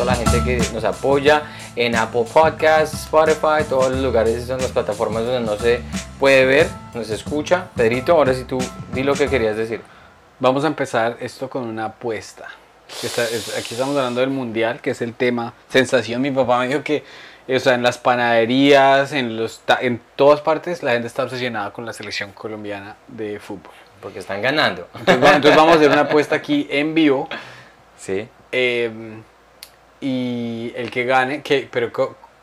toda la gente que nos apoya en Apple Podcasts, Spotify, todos los lugares son las plataformas donde no se puede ver, no se escucha. Pedrito, ahora sí tú di lo que querías decir. Vamos a empezar esto con una apuesta. Aquí estamos hablando del mundial, que es el tema sensación. Mi papá me dijo que o sea, en las panaderías, en, los, en todas partes, la gente está obsesionada con la selección colombiana de fútbol. Porque están ganando. Entonces, va- entonces vamos a hacer una apuesta aquí en vivo. Sí. eh, y el que gane, que, pero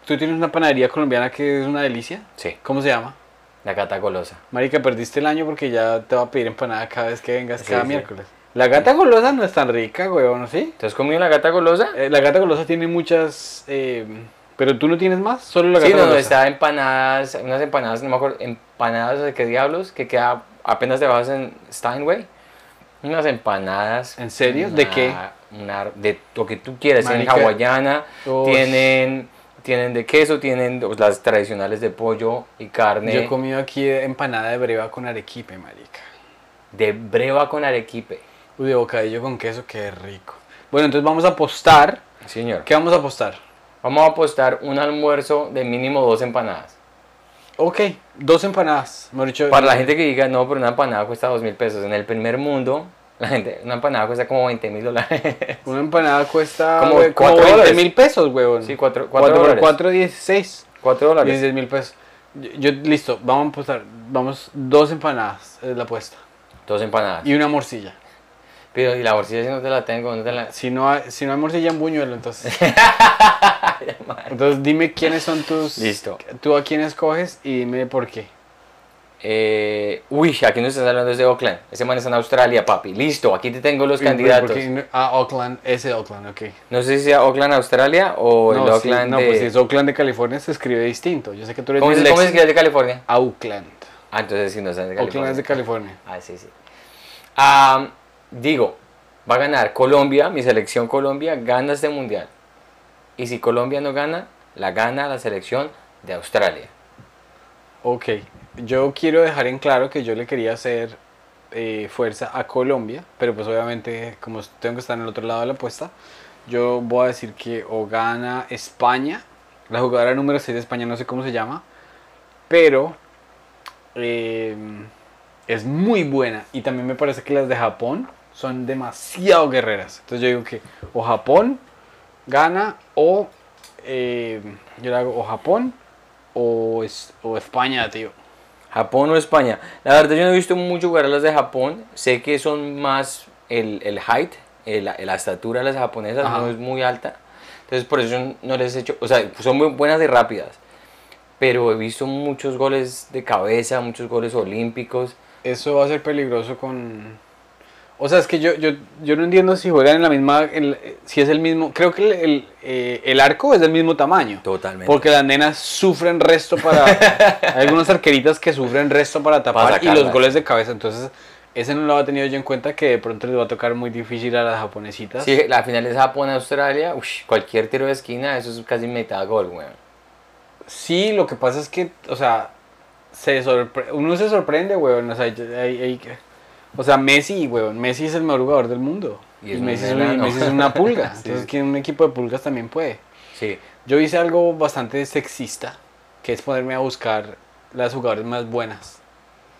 tú tienes una panadería colombiana que es una delicia. Sí. ¿Cómo se llama? La cata golosa. Marica, perdiste el año porque ya te va a pedir empanada cada vez que vengas, Sí, cada sí. miércoles. La gata golosa no es tan rica, weón, ¿sí? ¿Te has comido la gata golosa? Eh, la gata golosa tiene muchas. eh, pero tú no tienes más, solo la gata Sí, no, no, golosa. está empanadas, unas empanadas, no me acuerdo, empanadas de qué diablos, que queda apenas vas en Steinway. Unas empanadas. ¿En serio? ¿De qué? Una- de lo que tú quieras, tienen Marica. hawaiana, Uy. tienen, tienen de queso, tienen las tradicionales de pollo y carne, Yo he comido aquí empanada de breva con arequipe, marica. de breva con arequipe. Uy, de bocadillo con queso, qué rico. Bueno, entonces vamos a apostar. Señor. ¿Qué vamos a apostar? Vamos a apostar un almuerzo de mínimo dos empanadas. Ok, dos empanadas. dicho, Para la gente que diga, no, pero una empanada cuesta dos mil pesos. En el primer mundo, la gente, una empanada cuesta como 20 mil dólares. Una empanada cuesta Como cuatro 20 dólares. mil pesos, huevón. Sí, cuatro, cuatro, 4 por dólares. 4, 16. 4 dólares. 16 mil pesos. Yo, yo- listo, vamos a apostar. Vamos, dos empanadas, es la apuesta. Dos empanadas. Y una morcilla. Pero, y la bolsilla si no te la tengo, no te la... Si no hay, si no hay morcilla en buñuelo, entonces. entonces dime quiénes son tus. Listo. Tú a quién escoges y dime por qué. Eh, uy, aquí no estás hablando desde Oakland. Ese man está en Australia, papi. Listo, aquí te tengo los ¿Por- candidatos. ah, Oakland, ese Oakland, ok. No sé si sea Oakland, Australia o el no, sí, Oakland no, de... pues si es Oakland de California se escribe distinto. Yo sé que tú eres ¿Cómo, disléxico. ¿Cómo se escribe de California? Auckland. Ah, entonces sí, no está de California. Oakland es de California. Ah, sí, sí. Ah, digo, va a ganar Colombia, mi selección Colombia gana este mundial. Y si Colombia no gana, la gana la selección de Australia. Ok, yo quiero dejar en claro que yo le quería hacer eh, fuerza a Colombia, pero pues obviamente como tengo que estar en el otro lado de la apuesta, yo voy a decir que o gana España, la jugadora número 6 de España no sé cómo se llama, pero eh, es muy buena y también me parece que las de Japón son demasiado guerreras. Entonces yo digo que o Japón gana o eh, yo le hago o Japón o España, tío. Japón o España. La verdad yo no he visto mucho jugar a las de Japón. Sé que son más el, el height, el- la estatura de las japonesas Ajá. no es muy alta. Entonces por eso yo no les he hecho, o sea, son muy buenas y rápidas. Pero he visto muchos goles de cabeza, muchos goles olímpicos. Eso va a ser peligroso con... O sea, es que yo, yo, yo no entiendo si juegan en la misma... en- si es el mismo... Creo que el, el, eh, el arco es del mismo tamaño. Totalmente. Porque las nenas sufren resto para... hay algunas arqueritas que sufren resto para tapar y los goles de cabeza. Entonces, ese no lo había tenido yo en cuenta que de pronto les va a tocar muy difícil a las japonesitas. Sí, la final es Japón-Australia. Cualquier tiro de esquina, eso es casi mitad gol, weón. Sí, lo que pasa es que, o sea, se uno se sorprende, weón. O sea, hay- hay- hay que- o sea, Messi, weón. Messi es el mejor jugador del mundo. Y Y, Messi, es una, Messi es una pulga. Sí. Entonces, que un equipo de pulgas también puede. Sí. Yo hice algo bastante sexista, que es ponerme a buscar las jugadoras más buenas.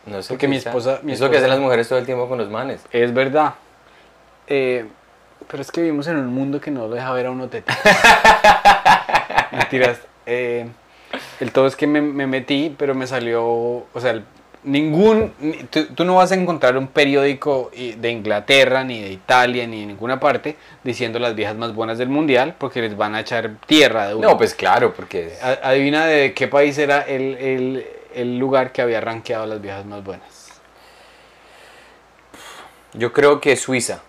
No sé. Porque mi esposa- mi Es lo que esposa- hacen las mujeres todo el tiempo con los manes. Es verdad. Eh, pero es que vivimos en un mundo que no lo deja ver a uno teta. Mentiras. Eh, el todo es que me, me metí, pero me salió, o sea, el- ningún, ni- tú, tú no vas a encontrar un periódico y- de Inglaterra, ni de Italia, ni de ninguna parte diciendo las viejas más buenas del mundial, porque les van a echar tierra de una. No, pues claro, porque. A- Adivina de qué país era el, el- el lugar que había rankeado las viejas más buenas. Yo creo que Suiza.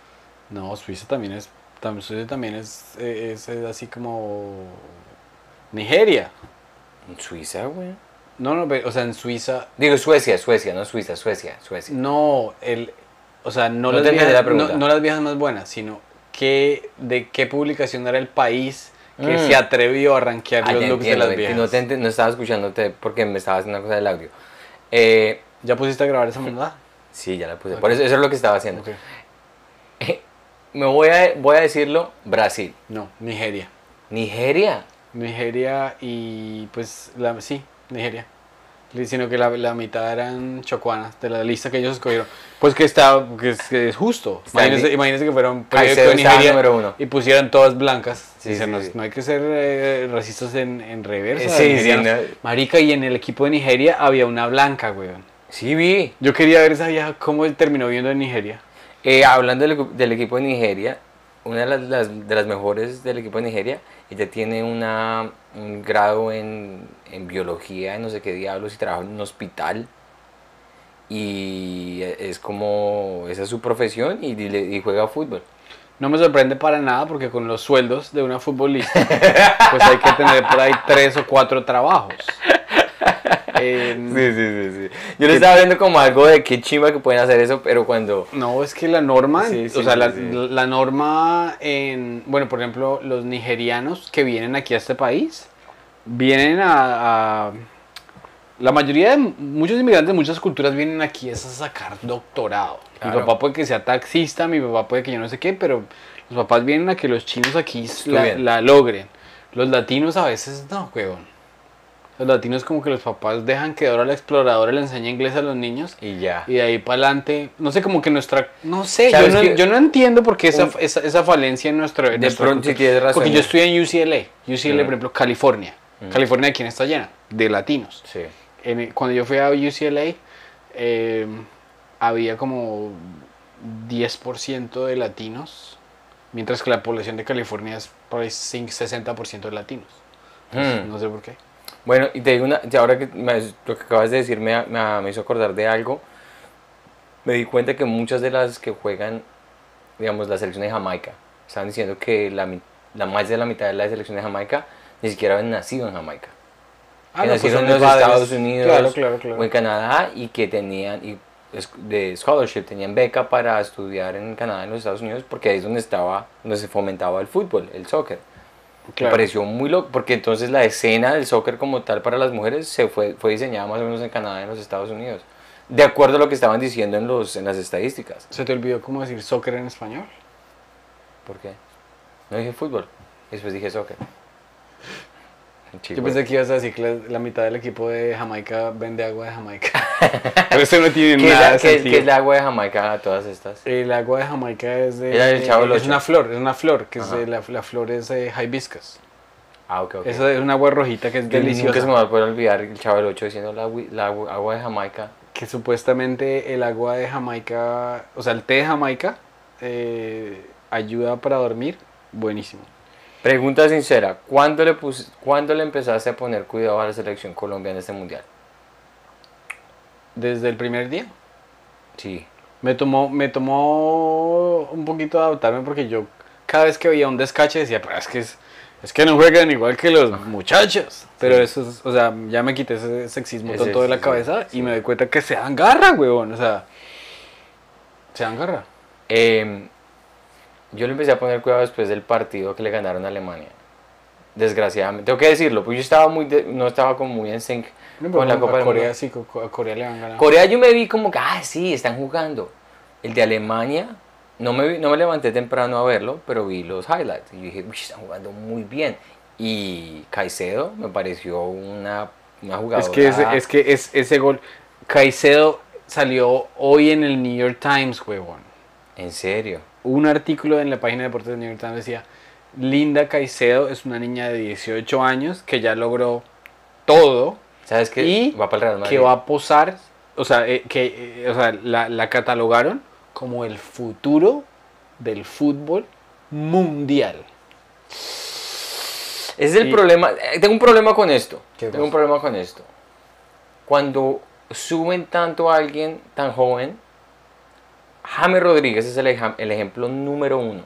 No, Suiza también es, tam- Suiza también es, eh, es, es así como Nigeria. ¿En Suiza, güey? No, no, ve- o sea, en Suiza, Digo Suecia, Suecia, no Suiza, Suecia, Suecia. no, el, o sea, no, No las viejas, la no, no las viejas más buenas, sino que, de qué publicación era el país que Mm. se atrevió a rankear Ah, los looks entiendo, de las viejas. no, te no estaba escuchándote porque me estaba haciendo una cosa del audio. Eh, ¿Ya pusiste a grabar esa mamada? sí, ya la puse. Por eso, eso es lo que estaba haciendo. Me voy a, voy a decirlo, Brasil. No, Nigeria. Nigeria. Nigeria y pues la, sí, Nigeria. Sino que la, la mitad eran chocuanas de la lista que ellos escogieron. Pues que está, que es, que es justo. Imagínense, que Caicedo periódico de Nigeria número uno. y pusieran todas blancas. Sí, Dicen, sí, no, sí. no hay que ser eh, racistas en, en reversa. Nigerianos. no. Marica, y en el equipo de Nigeria había una blanca, weón. Sí, vi. Yo quería ver esa vieja cómo terminó viendo en Nigeria. Eh, hablando del, del equipo de Nigeria, una de las, las- de las mejores del equipo de Nigeria, ella tiene una, un grado en, en biología, en no sé qué diablos, y trabaja en un hospital. Y es como, esa es su profesión y, y juega fútbol. No me sorprende para nada porque con los sueldos de una futbolista, pues hay que tener por ahí tres o cuatro trabajos. En- Sí, sí, sí, sí. Yo le estaba viendo como algo de qué chimba que pueden hacer eso, pero cuando... No, es que la norma, Sí, sí, o sea, la, la norma en, bueno, por ejemplo, los nigerianos que vienen aquí a este país, vienen a, a- la mayoría de muchos inmigrantes de muchas culturas vienen aquí es a sacar doctorado. Mi papá puede que sea taxista, mi papá puede que yo no sé qué, pero los papás vienen a que los chinos aquí la, logren. Los latinos a veces no, huevón. Los latinos como que los papás dejan que ahora la exploradora le enseñe inglés a los niños Y ya. y de ahí para adelante, no sé, como que nuestra, no sé, yo ¿Sabes no, qué? yo no entiendo por qué esa, Un- esa, esa falencia en nuestro... en De pronto cultura. tienes razón. Porque yo estudié en UCLA, UCLA, por ejemplo, California. Mm. California, ¿de quién está llena? De latinos. Sí. En cuando yo fui a UCLA, eh, había como 10% de latinos, mientras que la población de California es por ahí 5, 60% de latinos. Hmm. No sé por qué. Bueno, y te digo una, ahora que me- lo que acabas de decir me, me- me hizo acordar de algo. Me di cuenta que muchas de las que juegan, digamos, la selección de Jamaica, estaban diciendo que la, la más de la mitad de la selección de Jamaica ni siquiera habían nacido en Jamaica. Ah, que no, pues nacieron en los de padres. Estados Unidos Claro, claro, claro. o en Canadá y que tenían y de scholarship, tenían beca para estudiar en Canadá en los Estados Unidos porque ahí es donde estaba, donde se fomentaba el fútbol, el soccer. Me pareció muy loco, porque entonces la escena del soccer como tal para las mujeres se fue, fue diseñada más o menos en Canadá y en los Estados Unidos. De acuerdo a lo que estaban diciendo en, los, en las estadísticas. ¿Se te olvidó cómo decir soccer en español? ¿Por qué? No dije fútbol, después dije soccer. Yo pensé que ibas a decir que la, mitad del equipo de Jamaica vende agua de Jamaica. Pero eso no tiene ¿Qué es, nada la, de qué es- sentido. qué es el agua de Jamaica todas estas? El agua de Jamaica es de... Era del Chavo es Ocho. una flor, es una flor, que es de la, la flor es de hibiscus. Ah, ok, ok. Esa es una agua rojita que es Que deliciosa. Nunca se me va a poder olvidar el chavo del 8 diciendo la, la agua agua de Jamaica. Que supuestamente el agua de Jamaica, o sea, el té de Jamaica eh, ayuda para dormir. Buenísimo. Pregunta sincera, ¿cuándo le, pus- ¿cuándo le empezaste a poner cuidado a la selección Colombia en este mundial? Desde el primer día. Sí. Me tomó, me tomó un poquito adaptarme porque yo cada vez que veía un descache decía, pero es que es, es que no juegan igual que los muchachos. Pero Sí. eso es, o sea, ya me quité ese sexismo Ese- tonto de la cabeza sí. y me doy cuenta que se dan garra, huevón. O sea, se dan garra. Eh, yo le empecé a poner cuidado después del partido que le ganaron a Alemania. Desgraciadamente, tengo que decirlo, pues yo estaba muy de- no estaba como muy en sync No, con la Copa a del Corea Mundo. sí, a Corea le van ganando. Corea yo me vi como que, ah, sí, están jugando. El de Alemania, no me, vi- no me levanté temprano a verlo, pero vi los highlights y dije, uy, están jugando muy bien. Y Caicedo me pareció una, una jugadora. Es que, ese, es que es, ese gol, Caicedo salió hoy en el New York Times, huevón. En serio. Un artículo en la página de deportes del New York Times decía, Linda Caicedo es una niña de 18 años que ya logró todo ¿Sabes qué? y va para el Real Madrid. que va a posar, o sea, eh, que eh, o sea, la, la catalogaron como el futuro del fútbol mundial. Ese es el problema. eh, Tengo un problema con esto. ¿Qué Tengo un problema con esto. Cuando suben tanto a alguien tan joven, James Rodríguez es el, el ejemplo número uno.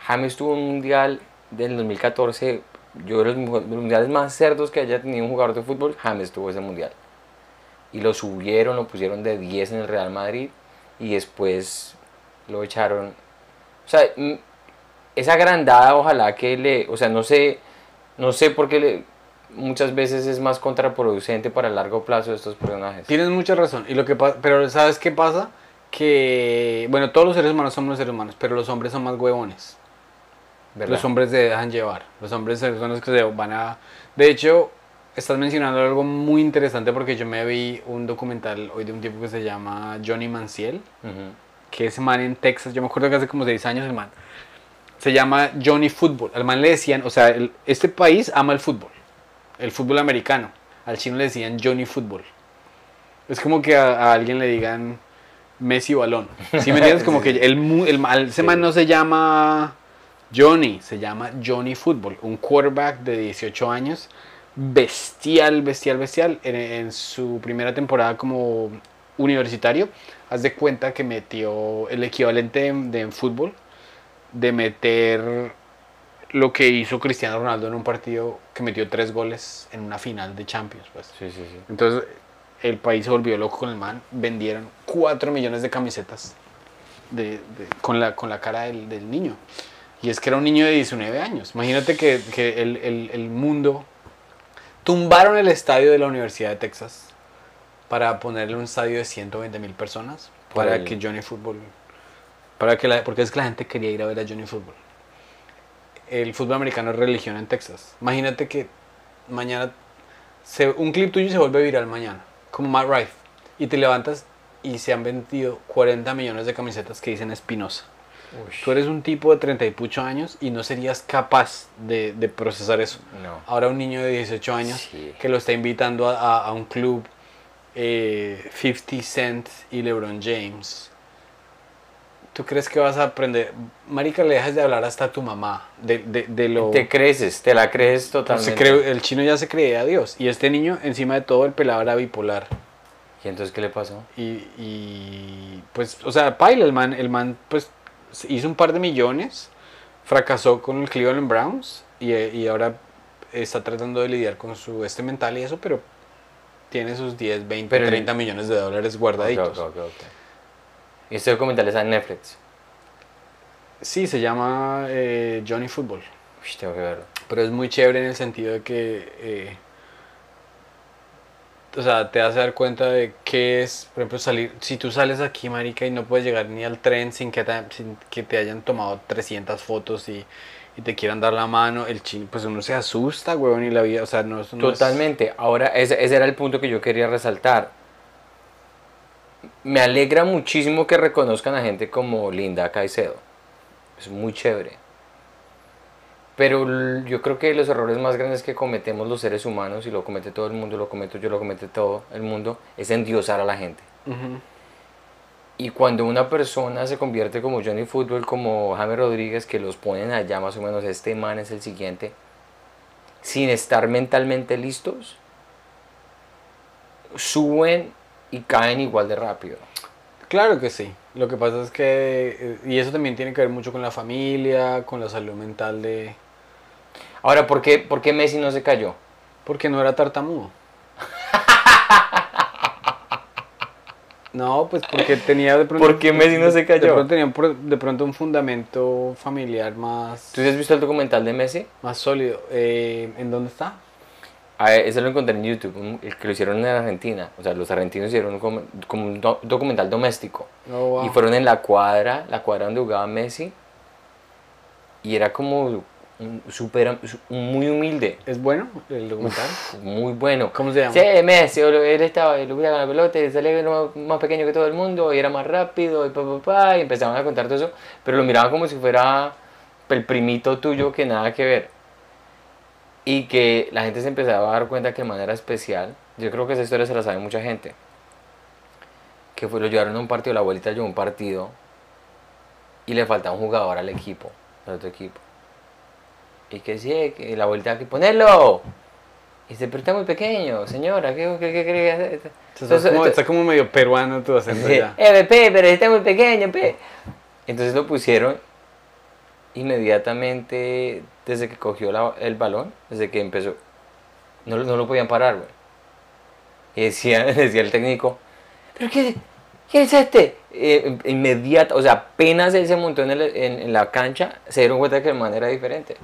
James tuvo un mundial del 2014, yo mu- de los mundiales más cerdos que haya tenido un jugador de fútbol, James tuvo ese mundial. Y lo subieron, lo pusieron de 10 en el Real Madrid y después lo echaron. O sea, mm, esa agrandada ojalá que le, o sea, no sé, no sé por qué le, muchas veces es más contraproducente para el largo plazo de estos personajes. Tienes mucha razón. Y lo que pero ¿sabes qué pasa? Que, bueno, todos los seres humanos somos seres humanos, pero los hombres son más huevones. ¿Verdad? Los hombres se dejan llevar. Los hombres son los que se van a... De hecho, estás mencionando algo muy interesante porque yo me vi un documental hoy de un tipo que se llama Johnny Manciel, Ujú. que ese man en Texas, yo me acuerdo que hace como 6 años el man, se llama Johnny Football. Al man le decían, o sea, el- este país ama el fútbol, el fútbol americano. Al chino le decían Johnny Football. Es como que a, a alguien le digan Messi balón. ¿Sí me entiendes? Como que el, el, ese Sí. man no se llama Johnny, se llama Johnny Football. Un quarterback de 18 años, bestial, bestial, bestial. En, en su primera temporada como universitario, haz de cuenta que metió el equivalente de, de fútbol, de meter lo que hizo Cristiano Ronaldo en un partido que metió tres goles en una final de Champions. Pues. Sí, sí, sí. Entonces el país se volvió loco con el man. Vendieron 4 millones de camisetas de- de- con, la, con la cara del, del niño. Y es que era un niño de 19 años. Imagínate que, que el, el- el mundo... Tumbaron el estadio de la Universidad de Texas para ponerle un estadio de 120 mil personas para el- que Johnny Football... Para que la, porque es que la gente quería ir a ver a Johnny Football. El fútbol americano es religión en Texas. Imagínate que mañana se- un clip tuyo se vuelve viral mañana, como Matt Rife, y te levantas y se han vendido 40 millones de camisetas que dicen Espinosa. Tú eres un tipo de 30 y pucho años y no serías capaz de, de procesar eso. No. Ahora un niño de 18 años Sí. que lo está invitando a, a- a un club eh, 50 Cent y LeBron James. ¿Tú crees que vas a aprender? Marica, le dejas de hablar hasta a tu mamá de, de- de lo... Te creces, te la crees totalmente. Se cree- el chino ya se creía a Dios. Y este niño, encima de todo, el pelado era bipolar. ¿Y entonces qué le pasó? Y, y, pues, o sea, paila, el man, el man, pues, hizo un par de millones, fracasó con el Cleveland Browns y, y ahora está tratando de lidiar con su este mental y eso, pero tiene sus 10, 20, Pero el- 30 millones de dólares guardaditos. Ok, ok, ok, ok. Y este documental está en Netflix. Sí, se llama eh, Johnny Football. Uy, tengo que verlo. Pero es muy chévere en el sentido de que, eh, o sea, te hace dar cuenta de qué es, por ejemplo, salir, si tú sales aquí, marica, y no puedes llegar ni al tren sin que te, sin que te hayan tomado 300 fotos y, y te quieran dar la mano, el chino, pues uno se asusta, huevón, y la vida, o sea, no, es- no es- Totalmente. Ahora, ese, ese era el punto que yo quería resaltar. Me alegra muchísimo que reconozcan a gente como Linda Caicedo. Es muy chévere. Pero yo creo que los errores más grandes que cometemos los seres humanos, y lo comete todo el mundo, lo cometo yo, lo comete todo el mundo, es endiosar a la gente. Y cuando una persona se convierte como Johnny Football, como James Rodríguez, que los ponen allá más o menos, este man es el siguiente, sin estar mentalmente listos, suben y caen igual de rápido. Claro que sí. Lo que pasa es que, eh, y eso también tiene que ver mucho con la familia, con la salud mental de... Ahora, ¿por qué, por qué Messi no se cayó? Porque no era tartamudo. No, pues porque tenía de pronto... ¿Por qué Messi no se cayó? De pronto tenía de pronto un fundamento familiar más, ¿Tú has visto el documental de Messi? más sólido. Eh, ¿En dónde está? Ah, ese lo encontré en YouTube, que lo hicieron en Argentina. O sea, los argentinos hicieron como, como un do- documental doméstico. Oh, wow. Y fueron en la cuadra, la cuadra donde jugaba Messi. Y era como un súper, muy humilde. ¿Es bueno el documental? Muy bueno. ¿Cómo se llama? Sí, Messi, él estaba, él hubiera con la pelota, y salía más, más pequeño que todo el mundo, y era más rápido, y pa, pa, pa, y empezaban a contar todo eso, pero lo miraban como si fuera el primito tuyo que nada que ver. Y que la gente se empezaba a dar cuenta que de manera especial, yo creo que esa historia se la sabe mucha gente, que fue, lo llevaron a un partido, la abuelita llevó un partido, y le faltaba un jugador al equipo, al otro equipo. Y que sí, que la abuelita, que ponerlo. Y dice, pero está muy pequeño, señora, ¿qué, qué, qué cree que hace? Estás como, está como medio peruano tu acento Sí, ya. "Eh, pe, pero está muy pequeño, pe. Entonces lo pusieron inmediatamente desde que cogió la- el balón, desde que empezó. No, no lo podían parar, güey. Y decía, decía el técnico, ¿pero qué, quién es este? Eh, inmediata, o sea, apenas él se montó en, el- en- en la cancha, se dieron cuenta que el man era diferente.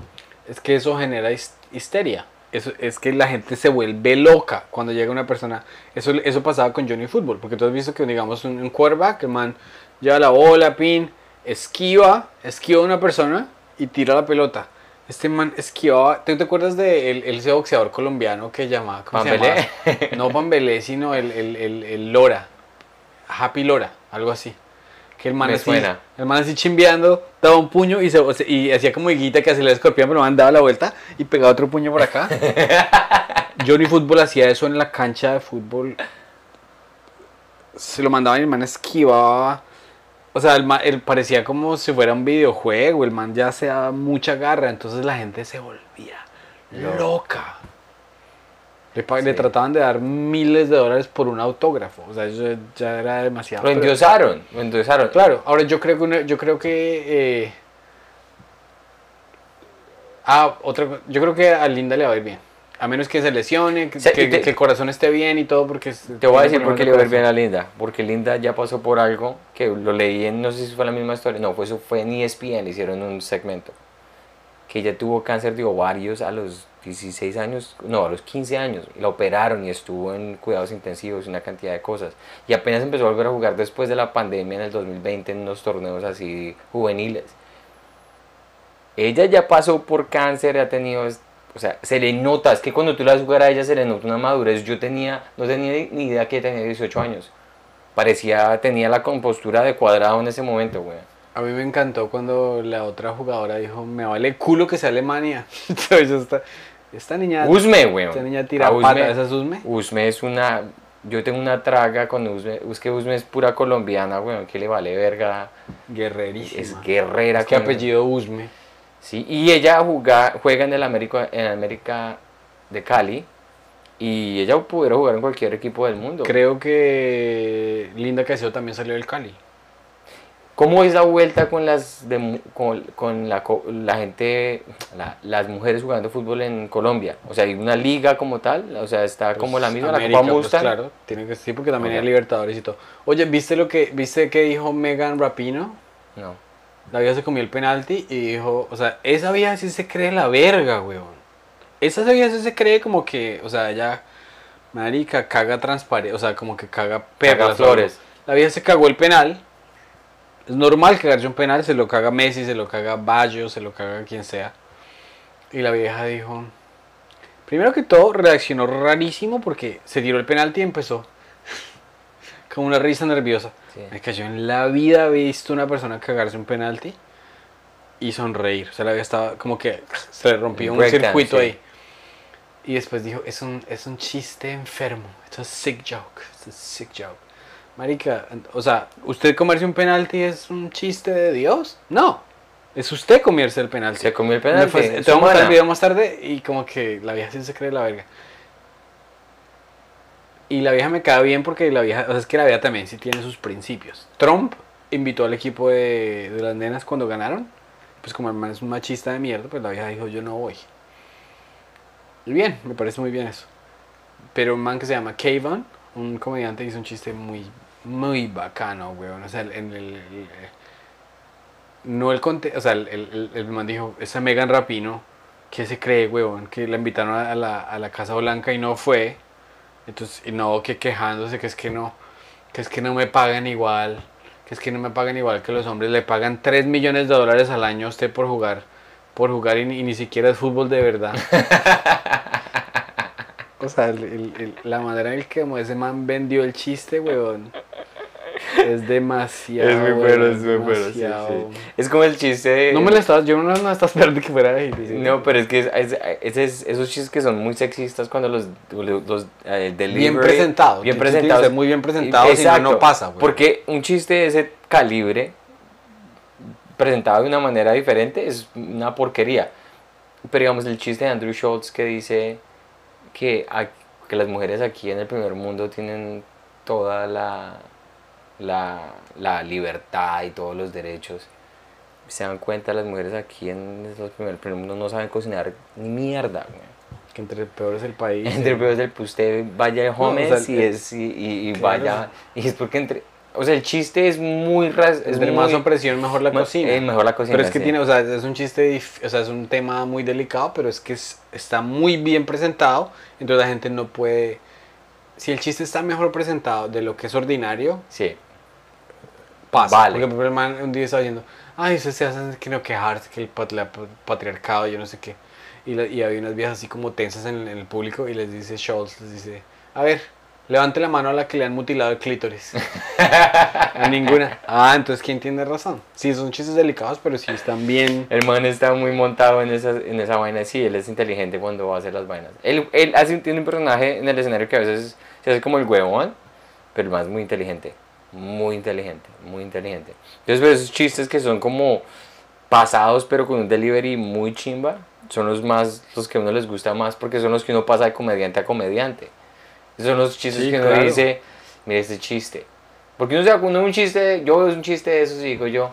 Es que eso genera his- histeria. Eso, es que la gente se vuelve loca cuando llega una persona. Eso, eso pasaba con Johnny Football. Porque tú has visto que, digamos, un, un quarterback, el man lleva la bola, pin, esquiva, esquiva a una persona y tira la pelota. Este man esquivaba. ¿Tú te acuerdas de el, el- ese boxeador colombiano que llamaba? ¿Cómo se Pambelé. llamaba? No Pambelé, sino el, el, el, el Lora. Happy Lora, algo así. Que el man Me así, suena. el man así chimbeando, daba un puño y, se, y hacía como higuita que hacía el escorpión, pero el man daba la vuelta y pegaba otro puño por acá. Johnny Fútbol hacía eso en la cancha de fútbol. Se lo mandaban y el man esquivaba. O sea, el man, él parecía como si fuera un videojuego. El man ya se daba mucha garra. Entonces la gente se volvía loca. Le, trataban de dar miles de dólares por un autógrafo. O sea, eso ya era demasiado. Lo endiosaron, lo endiosaron. Claro, ahora yo creo que una- yo creo que eh, ah otra yo creo que a Linda le va a ir bien. A menos que se lesione, que, que- te- que el corazón esté bien y todo, porque Te voy a decir por qué le va a ir bien a Linda. Porque Linda ya pasó por algo que lo leí en, no sé si fue la misma historia, no, fue, eso fue en ESPN, le hicieron un segmento. Que ella tuvo cáncer de ovarios a los 16 años, no, a los 15 años. y La operaron y estuvo en cuidados intensivos y una cantidad de cosas. Y apenas empezó a volver a jugar después de la pandemia en el 2020 en unos torneos así juveniles. Ella ya pasó por cáncer, ha tenido, o sea, se le nota, es que cuando tú la jugar a ella se le nota una madurez. Yo tenía, no tenía ni- idea que tenía 18 años. Parecía, tenía la compostura de cuadrado en ese momento, güey. A mí me encantó cuando la otra jugadora dijo, me vale culo que sea Alemania. Entonces, esta, esta niña, Usme, güey. esta niña tira A Usme- pata, ¿esa es Usme? Usme es una, yo tengo una traga con Usme, es que Usme es pura colombiana, güey, que le vale verga. Guerrerísima. Es guerrera. ¿Qué con- apellido Usme? Sí, y ella juega, juega en el América, en América de Cali y ella pudiera jugar en cualquier equipo del mundo. Creo que Linda Caicedo también salió del Cali. ¿Cómo es la vuelta con las de con, con la, la gente, la- las mujeres jugando fútbol en Colombia? O sea, hay una liga como tal, o sea, está como la misma, Pues, América, la Copa pues, claro, tiene que sí, porque también hay Libertadores y todo. Oye, ¿viste lo que viste que dijo Megan Rapino? No. La vieja se comió el penalti y dijo, o sea, esa vieja sí se cree la verga, weón. Esa vieja sí se cree como que, o sea, ella, marica, caga transparente, o sea, como que caga perlas. flores. La vieja se cagó el penal. Es normal cagarse un penal, se lo caga Messi, se lo caga Bayo, se lo caga quien sea. Y la vieja dijo, primero que todo, reaccionó rarísimo porque se tiró el penalti y empezó como una risa nerviosa. Sí. Es que yo en la vida he visto una persona cagarse un penalti y sonreír. O sea, la vida estaba como que se rompió un circuito sí. ahí. Y después dijo, es un, es un chiste enfermo. Es un sick joke. Es un sick joke. Marica, o sea, ¿usted comerse un penalti es un chiste de Dios? No. Es usted comerse el penalti. Se comió el penalti. te vamos a mostrar el video más tarde y como que la vieja sí se cree la verga. Y la vieja me cae bien porque la vieja, o sea, es que la vieja también sí tiene sus principios. Trump invitó al equipo de, de las nenas cuando ganaron. Pues como el man es un machista de mierda, pues la vieja dijo yo no voy. Y bien, me parece muy bien eso. Pero un man que se llama Kayvon, un comediante, hizo un chiste muy, muy bacano, weón. O sea, en el, el- el- no el conte, o sea, el, el, man dijo, esa Megan Rapino, ¿qué se cree, weón? Que la invitaron a la, a la Casa Blanca y no fue. Entonces, y no, que quejándose, que es que no, que es que no me pagan igual, que es que no me pagan igual que los hombres, le pagan 3 millones de dólares al año a usted por jugar, por jugar y, ni- y ni siquiera es fútbol de verdad. o sea, el- el- el- la manera en que como ese man vendió el chiste, weón, es demasiado. Es muy bueno, es muy bueno, sí. Es como el chiste de... No me la estás, yo no me la estás esperando que fuera ahí. No, pero es que es- es- ese es- esos chistes que son muy sexistas cuando los, los, los, eh, Bien delivery- presentado. Bien tienes que presentados. muy bien presentado, si no, Exacto, no pasa. Porque un chiste de ese calibre, presentado de una manera diferente, es una porquería. Pero digamos, el chiste de Andrew Schultz que dice que, que las mujeres aquí en el primer mundo tienen toda la, la, la libertad y todos los derechos. Se dan cuenta, las mujeres aquí en los primer, primer mundo no saben cocinar ni mierda. güey. Que entre peor es el país. Entre peor es el pues usted vaya a homes o sea, y, el- es, y, y- y claro. vaya. Y es porque entre. O sea, el chiste es muy. ras- Es Entre muy, más opresión, mejor la ma- cocina. eh, mejor la cocina. pero es que sí. tiene, o sea, es un chiste, o sea, es un tema muy delicado, pero es que es- está muy bien presentado, entonces la gente no puede... Si el chiste está mejor presentado de lo que es ordinario, Sí. Pasa. Vale. Porque por el man un día estaba diciendo, ay, eso se hace que no quejarse, que el patriarcado, yo no sé qué. Y, la- y había unas viejas así como tensas en, en el público y les dice Schultz, les dice, a ver, levante la mano a la que le han mutilado el clítoris. a ninguna. Ah, entonces, ¿quién tiene razón? Sí, son chistes delicados, pero sí están bien. El man está muy montado en esa, en esa vaina. Sí, él es inteligente cuando va a hacer las vainas. Él, él hace, tiene un personaje en el escenario que a veces se hace como el huevón, pero el man es muy inteligente. Muy inteligente, muy inteligente. Entonces, pues, esos chistes que son como pasados, pero con un delivery muy chimba, son los más, los que a uno les gusta más, porque son los que uno pasa de comediante a comediante. Esos son los chistes Sí, que uno claro. dice, mira este chiste. Porque uno se de un chiste, yo veo un chiste de esos y digo yo,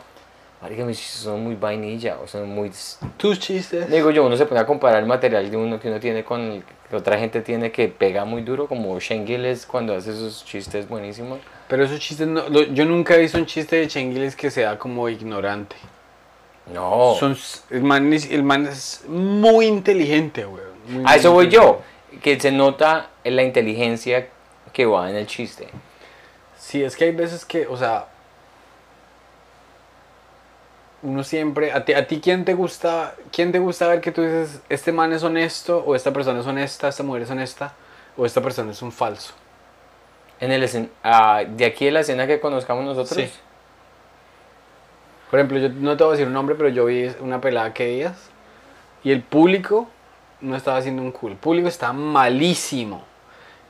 marica, mis chistes son muy vainilla, o son muy Tus chistes. Digo yo, uno se pone a comparar el material de uno que uno tiene con el que otra gente tiene que pega muy duro, como Shane Gillis cuando hace esos chistes buenísimos. Pero esos chistes, no, lo- yo nunca he visto un chiste de Chengiles que sea como ignorante. No. Son, el, man es, el man es muy inteligente, güey. A eso voy yo, que se nota en la inteligencia que va en el chiste. Sí, es que hay veces que, o sea, uno siempre, a ti, a ti quién te gusta, quién te gusta ver que tú dices, este man es honesto, o esta persona es honesta, esta mujer es honesta, o esta persona es un falso. En el escen- ah, de aquí en la escena que conozcamos nosotros. Sí. Por ejemplo, yo no te voy a decir un nombre, pero yo vi una pelada que días y el público no estaba haciendo un cool. El público estaba malísimo.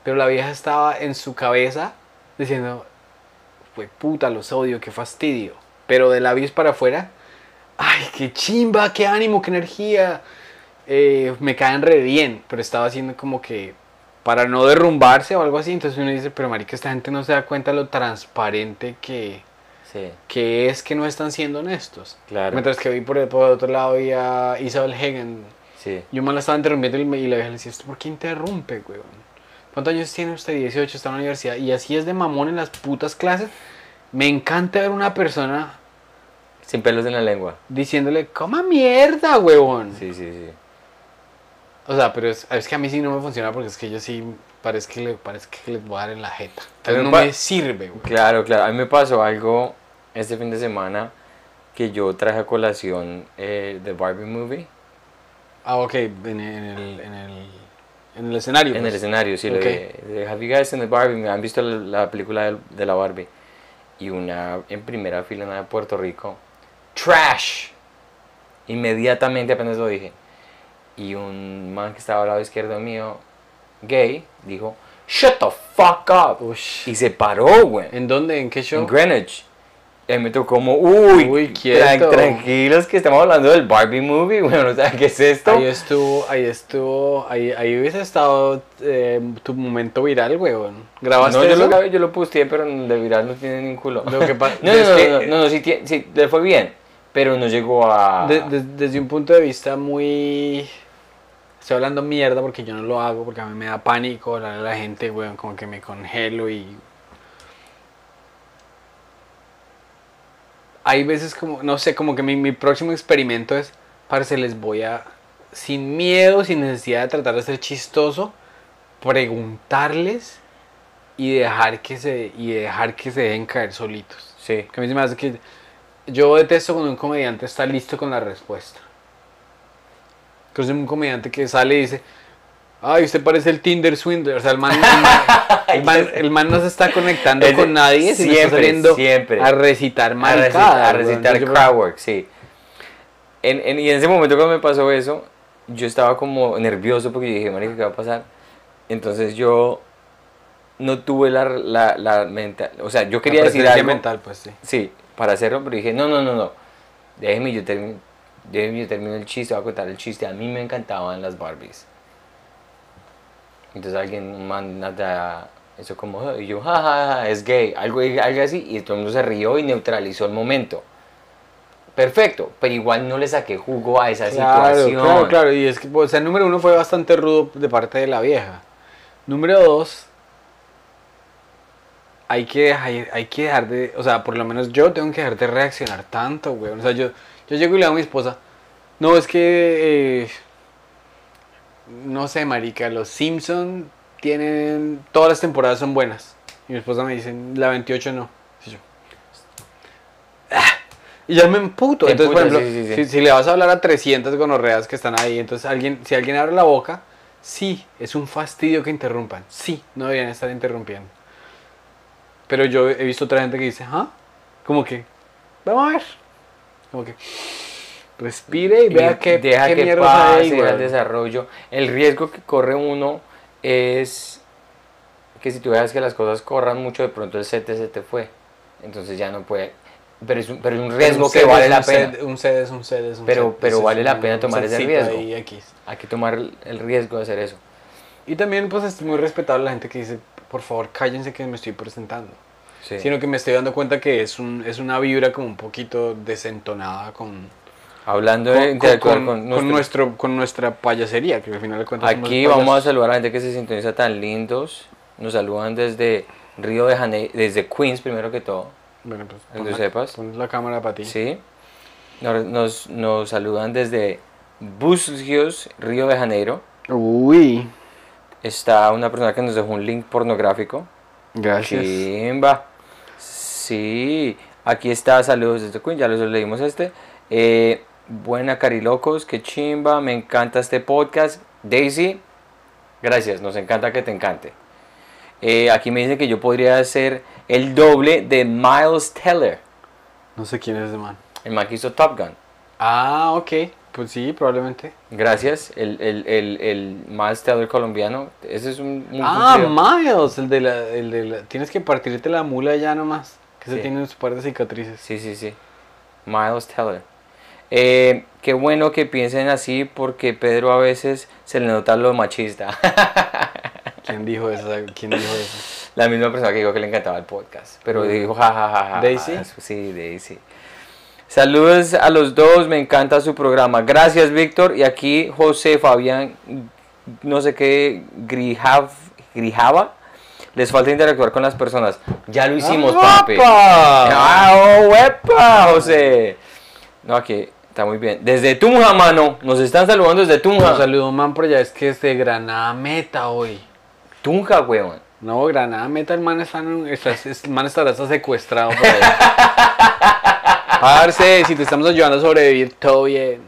Pero la vieja estaba en su cabeza diciendo, fue puta, los odio, qué fastidio. Pero de labios para afuera, ay, qué chimba, qué ánimo, qué energía. Eh, me caen re bien. Pero estaba haciendo como que para no derrumbarse o algo así. Entonces uno dice, pero marica, esta gente no se da cuenta lo transparente que, Sí, que es que no están siendo honestos. claro. Mientras que vi por, el- por otro lado vi a Isabel Hagen. Sí. Yo me la estaba interrumpiendo y me- y la vieja le decía, ¿esto por qué interrumpe, weón? ¿Cuántos años tiene usted? 18, está en la universidad. Y así es de mamón en las putas clases. Me encanta ver una persona Sin pelos en la lengua. diciéndole, coma mierda, huevón. Sí, sí, sí. O sea, pero es, es que a mí sí no me funciona porque es que yo sí parece que, le, parece que les voy a dar en la jeta. Me no me sirve, güey. Claro, claro. A mí me pasó algo este fin de semana que yo traje a colación eh, The Barbie Movie. Ah, ok, en, en el, en, el, en el escenario. En pues. el escenario, sí. lo de, de Have you guys seen the Barbie? ¿Me han visto la, la película de, de la Barbie? Y una en primera fila, una de Puerto Rico. ¡Trash! Inmediatamente apenas lo dije. Y un man que estaba al lado izquierdo mío, gay, dijo, ¡Shut the fuck up! Ush. Y se paró, güey. ¿En dónde? ¿En qué show? En Greenwich. Y me tocó como, uy, Uy, tranquilos que estamos hablando del Barbie movie, bueno, o sea, ¿qué es esto? Ahí estuvo, ahí estuvo, ahí, ahí hubiese estado eh, tu momento viral, weón. ¿Grabaste no, yo eso? lo, grabé, yo lo posteé, pero de viral no tiene ni un culo. Lo que pa- no, no, es no, que- no, no, no, sí, tie- sí, le fue bien, pero no llegó a... De- de- desde un punto de vista muy... Estoy hablando mierda porque yo no lo hago, porque a mí me da pánico hablar a la gente, weón, como que me congelo y... Hay veces como, no sé, como que mi, mi próximo experimento es, parce, les voy a, sin miedo, sin necesidad de tratar de ser chistoso, preguntarles y dejar que se, y dejar que se dejen caer solitos. Sí, Que a mí se me hace que yo detesto cuando un comediante está listo con la respuesta. Que es un comediante que sale y dice, ay, usted parece el Tinder Swindler. O sea, el man, el man, el man- el man no se está conectando con nadie, sino siempre, saliendo siempre. a recitar a maricadas. recitar, a recitar Entonces yo- crowd work, sí. En, en- y en ese momento cuando me pasó eso, yo estaba como nervioso porque yo dije, marica, ¿qué va a pasar? Entonces yo no tuve la, la, la mental, o sea, yo quería decir algo. mental, pues sí. Sí, para hacerlo, pero dije, no, no, no, no. Déjeme yo, termi- déjeme yo termino el chiste, voy a contar el chiste. A mí me encantaban las Barbies. Entonces alguien manda eso como, y yo, jajaja, es gay, algo, algo así, y todo el mundo se rió y neutralizó el momento. Perfecto, pero igual no le saqué jugo a esa Claro, situación. claro, claro. Y es que, o sea, el número uno fue bastante rudo de parte de la vieja. Número dos, hay que, hay, hay que dejar de, o sea, por lo menos yo tengo que dejar de reaccionar tanto, güey. O sea, yo, yo llego y le digo a mi esposa, no, es que, eh, no sé, marica, los Simpson tienen, todas las temporadas son buenas. Y mi esposa me dice, la 28 no. Y yo, "Ah". Y ya me emputo. Entonces, por ejemplo, sí, sí, sí. Si, si le vas a hablar a 300 gonorreas que están ahí, entonces alguien, si alguien abre la boca, sí, es un fastidio que interrumpan. Sí, no deberían estar interrumpiendo. Pero yo he visto otra gente que dice, ¿ah? Como que, vamos a ver. Como que, respire y vea Y qué, deja qué que pase hay, el desarrollo. El riesgo que corre uno es que si tú dejas que las cosas corran mucho, de pronto el set se te fue. Entonces ya no puede. Pero es un, pero es un riesgo Un que vale la pena. un sed es un sed es un Pero- pero vale la pena tomar ese riesgo. Hay que tomar el riesgo de hacer eso. Y también pues es muy respetable la gente que dice, por favor cállense que me estoy presentando. Sí. Sino que me estoy dando cuenta que es, un, es una vibra como un poquito desentonada con, Hablando con, de con- con, con nuestro- nuestro, con nuestra payasería, que al final de cuentas Aquí vamos a saludar a la gente que se sintoniza tan lindos. Nos saludan desde Río de Janeiro, desde Queens primero que todo. Bueno, pues pon la- sepas. pon la cámara para ti. Sí. Nos, nos, saludan desde Bucios, Río de Janeiro. Uy, Está una persona que nos dejó un link pornográfico. gracias. Chimba. Sí. Aquí está, saludos desde Queens, ya los leímos este. Eh, buena Carilocos, que chimba, me encanta este podcast. Daisy, gracias, nos encanta que te encante. Eh, aquí me dicen que yo podría ser el doble de Miles Teller, No sé quién es ese man. el man que hizo Top Gun. Ah, ok. Pues sí, probablemente. Gracias, el, el, el, el Miles Teller colombiano. Ese es un. un Ah. Miles, el de, la, el de la... Tienes que partirte la mula ya nomás. Que se tiene un par de cicatrices. Sí, sí, sí. Miles Teller. Eh, qué bueno que piensen así porque Pedro a veces se le nota lo machista. ¿Quién dijo eso? ¿Quién dijo eso? La misma persona que dijo que le encantaba el podcast. Pero dijo jajajaja. ¿Daisy? Sí, Daisy. Saludos a los dos, me encanta su programa. Gracias, Víctor. Y aquí José Fabián, no sé qué, Grijav, Grijava. Les falta interactuar con las personas. Ya lo hicimos, papi. ¡Apa! ¡Ah, oh, huepa, José! No, aquí está muy bien. Desde Tunja, mano. Nos están saludando desde Un Tunja. saludo, man, por allá. Es que es de Granada Meta hoy. Tunja, weón. No, Granada Meta, el man, está, en- está- el man estará hasta secuestrado por ahí. Parce, si te estamos ayudando a sobrevivir, todo bien.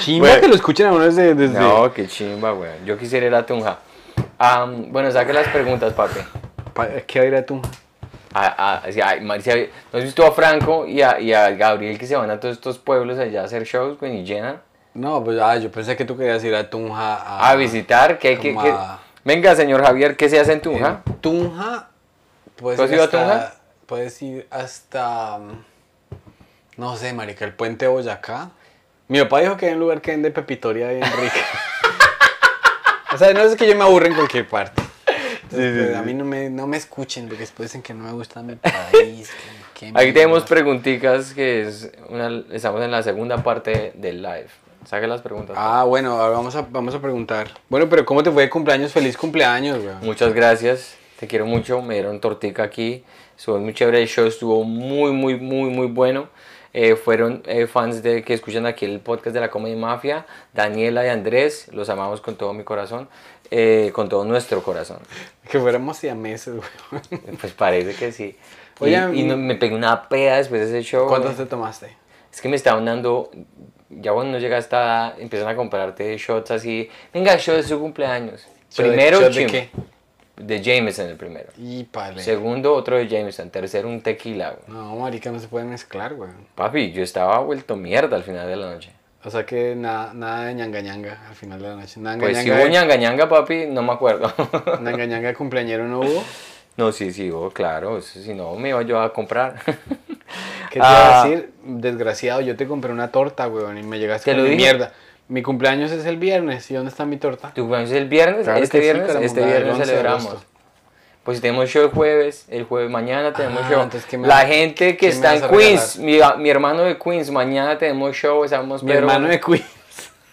Chimba Bueno. que lo escuchen a uno desde... desde... No, qué chimba, weón. Yo quisiera ir a Tunja. Am, bueno, saque las preguntas, papi. Pa- ¿Qué va a ir a tu? A, a, Marcia, ¿no has visto a Franco y a, y a Gabriel que se van a todos estos pueblos allá a hacer shows, güey, y llenan? No, pues ah, yo pensé que tú querías ir a Tunja. A, A visitar, ¿qué, qué, qué? a- Venga, señor Javier, ¿qué se hace en Tunja? En Tunja. Puedes ¿Tú has ido a hasta- Tunja? Puedes ir hasta. No sé, marica, el puente de Boyacá. Mi papá dijo que hay un lugar que vende pepitoria bien rica. o sea, no es que yo me aburre en cualquier parte. Entonces, pues, A mí no me, no me escuchen porque después dicen que no me gusta mi país. que- que Aquí tenemos preguntitas que es una, estamos en la segunda parte del live. Saque las preguntas. Ah, bueno, ahora vamos a, vamos a preguntar. Bueno, pero ¿cómo te fue de cumpleaños? Feliz cumpleaños, weón. Muchas gracias, te quiero mucho, me dieron tortica aquí, estuvo muy chévere, el show estuvo muy, muy, muy, muy bueno. Eh, fueron eh, fans de que escuchan aquí el podcast de la Comedy Mafia, Daniela y Andrés, los amamos con todo mi corazón, eh, con todo nuestro corazón. Que fuéramos siameses, weón. Pues parece que sí. Y, Oye, y no- me pegué una peda después de ese show. ¿Cuántos te tomaste? Es que me estaban dando, ya cuando no llega a esta edad, empiezan a comprarte shots así, venga, show de su cumpleaños. ¿Shot de- Primero, shot de qué? De Jameson el primero. Y pale. Segundo, otro de Jameson. Tercero, un tequila. güey. No, marica, no se puede mezclar, weón. Papi, yo estaba vuelto mierda al final de la noche. O sea que nada, nada de ñanga ñanga al final de la noche. Nada Pues si hubo de- ñanga ñanga, papi, no me acuerdo. ñanga ñanga cumpleañero no hubo. no, sí, sí, hubo, claro. Si no, me iba yo a comprar. ¿Qué te iba Ah, a decir? Desgraciado, yo te compré una torta, weón, y me llegaste ¿Te con dije? mierda. Mi cumpleaños es el viernes, ¿y dónde está mi torta? ¿Tu cumpleaños es el viernes? Claro este sí, viernes, este viernes 11 de celebramos. Pues tenemos show el jueves, el jueves mañana tenemos Ah, show. entonces, ¿qué me La gente que está en Queens, mi, mi hermano de Queens, mañana tenemos show, estamos Mi pero- hermano de Queens.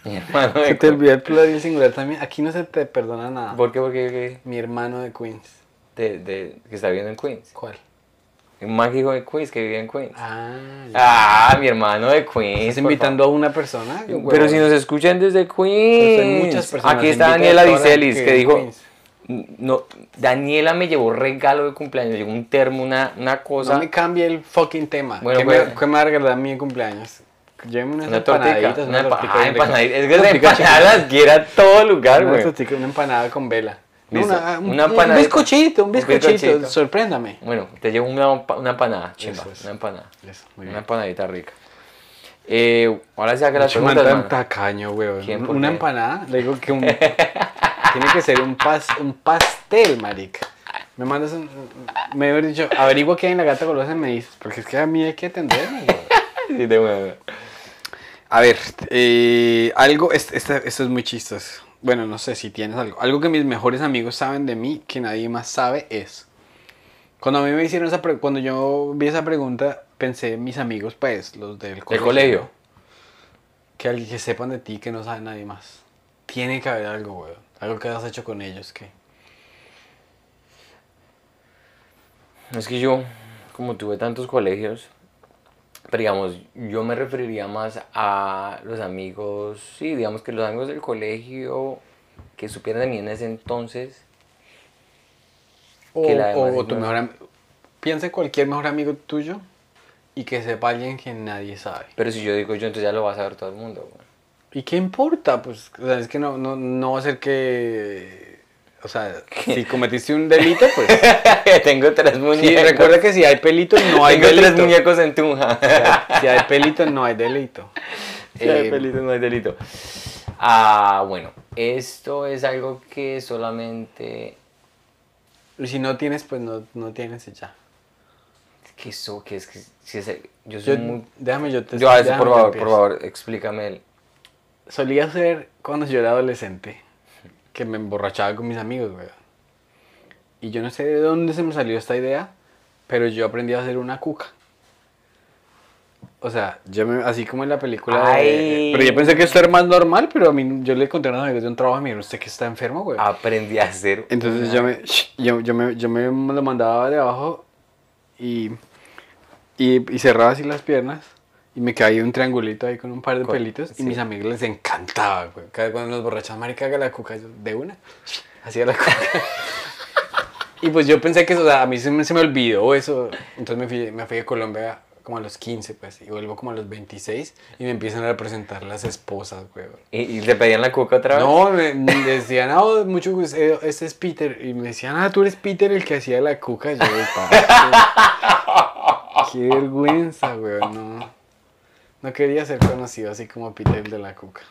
Mi hermano de Se te Queens. olvidó el plural y el singular también. Aquí no se te perdona nada. ¿Por qué? Porque qué? Mi hermano de Queens. de, de, que está viviendo en Queens. ¿Cuál? Mágico de Queens que vive en Queens. Ah. Ah, mi hermano de Queens. ¿Estás invitando a una persona? Pero si nos escuchan desde Queens. Pues muchas personas. Aquí está Daniela gente que dijo, Queens. No, Daniela me llevó regalo de cumpleaños, llegó un termo, una, una cosa. No me cambie el fucking tema. Bueno, ¿Qué, pues- me, ¿Qué me va a regalar a mí en cumpleaños? Lléveme unas una empanaditas, una, una, tortica ah. Es que las empanadas las quiere a todo lugar, Una, güey. tortica, una empanada con vela. No, Listo. una, un, bizcochito, un bizcochito, bizcochito. sorpréndame. Bueno, te llevo una, una empanada, chimba, es. una empanada. Eso, muy Una empanadita rica. Eh, ahora se haga tan mano. tacaño, weón. ¿Quién, por Una empanada, le digo que un, tiene que ser un, pas, un pastel, marica. Me mandas un, me hubiera dicho, averigua qué hay en la gata golosa y me dices, porque es que a mí hay que atenderme, weón. Sí. A ver, eh, algo, este- esto es muy chistoso. Bueno, no sé si tienes algo. Algo que mis mejores amigos saben de mí, que nadie más sabe, es... Cuando a mí me hicieron esa pre- cuando yo vi esa pregunta, pensé en mis amigos, pues, los del ¿El colegio. colegio? Que alguien que sepan de ti que no sabe nadie más. Tiene que haber algo, weón. Algo que has hecho con ellos que... Es que yo, como tuve tantos colegios, pero digamos, yo me referiría más a los amigos, sí, digamos que los amigos del colegio que supieran de mí en ese entonces. O, Que la demás o es tu mejor am- Piensa en cualquier mejor amigo tuyo y que sepa alguien que nadie sabe. Pero si yo digo yo, entonces ya lo va a saber todo el mundo. güey. ¿Y qué importa? Pues, o sea, es que no, no, no va a ser que... O sea, si cometiste un delito, pues... Tengo tres muñecos. Sí, recuerda que si hay pelito, no hay Tengo tres delito. muñecos en Tunja. O sea, si hay pelito, no hay delito. Si hay Eh, pelito, no hay delito. Ah, bueno, esto es algo que solamente... Si no tienes, pues no, no tienes ya. Que eso, que es que... si es el- yo soy Yo, muy... Déjame yo te Yo a veces, por favor, por favor, explícame el... Solía ser cuando yo era adolescente que me emborrachaba con mis amigos, güey. Y yo no sé de dónde se me salió esta idea, pero yo aprendí a hacer una cuca. O sea, yo me, así como en la película. de- Ay. pero yo pensé que esto era más normal, pero a mí yo le conté a unos amigos de un trabajo y me dijeron, ¿usted que está enfermo, güey? Aprendí a hacer... Entonces yo me, yo, yo me, yo me lo mandaba de abajo y, y, y cerraba así las piernas y me caía un triangulito ahí con un par de Con- pelitos sí. y mis amigos les encantaba, güey. Cada vez cuando nos borrachaban, marica, haga la cuca, yo, de una, hacía la cuca. y pues yo pensé que eso, o sea, a mí se me, se me olvidó eso. Entonces me fui, me fui a Colombia como a los 15, pues, y vuelvo como a los 26 y me empiezan a representar las esposas, güey. ¿Y, y te pedían la cuca otra vez? No, me, me decían, ah, oh, mucho gusto, eh, este es Peter. Y me decían, ah, tú eres Peter el que hacía la cuca. Yo, "Parce, qué vergüenza, weón, no. No quería ser conocido así como Peter de la cuca.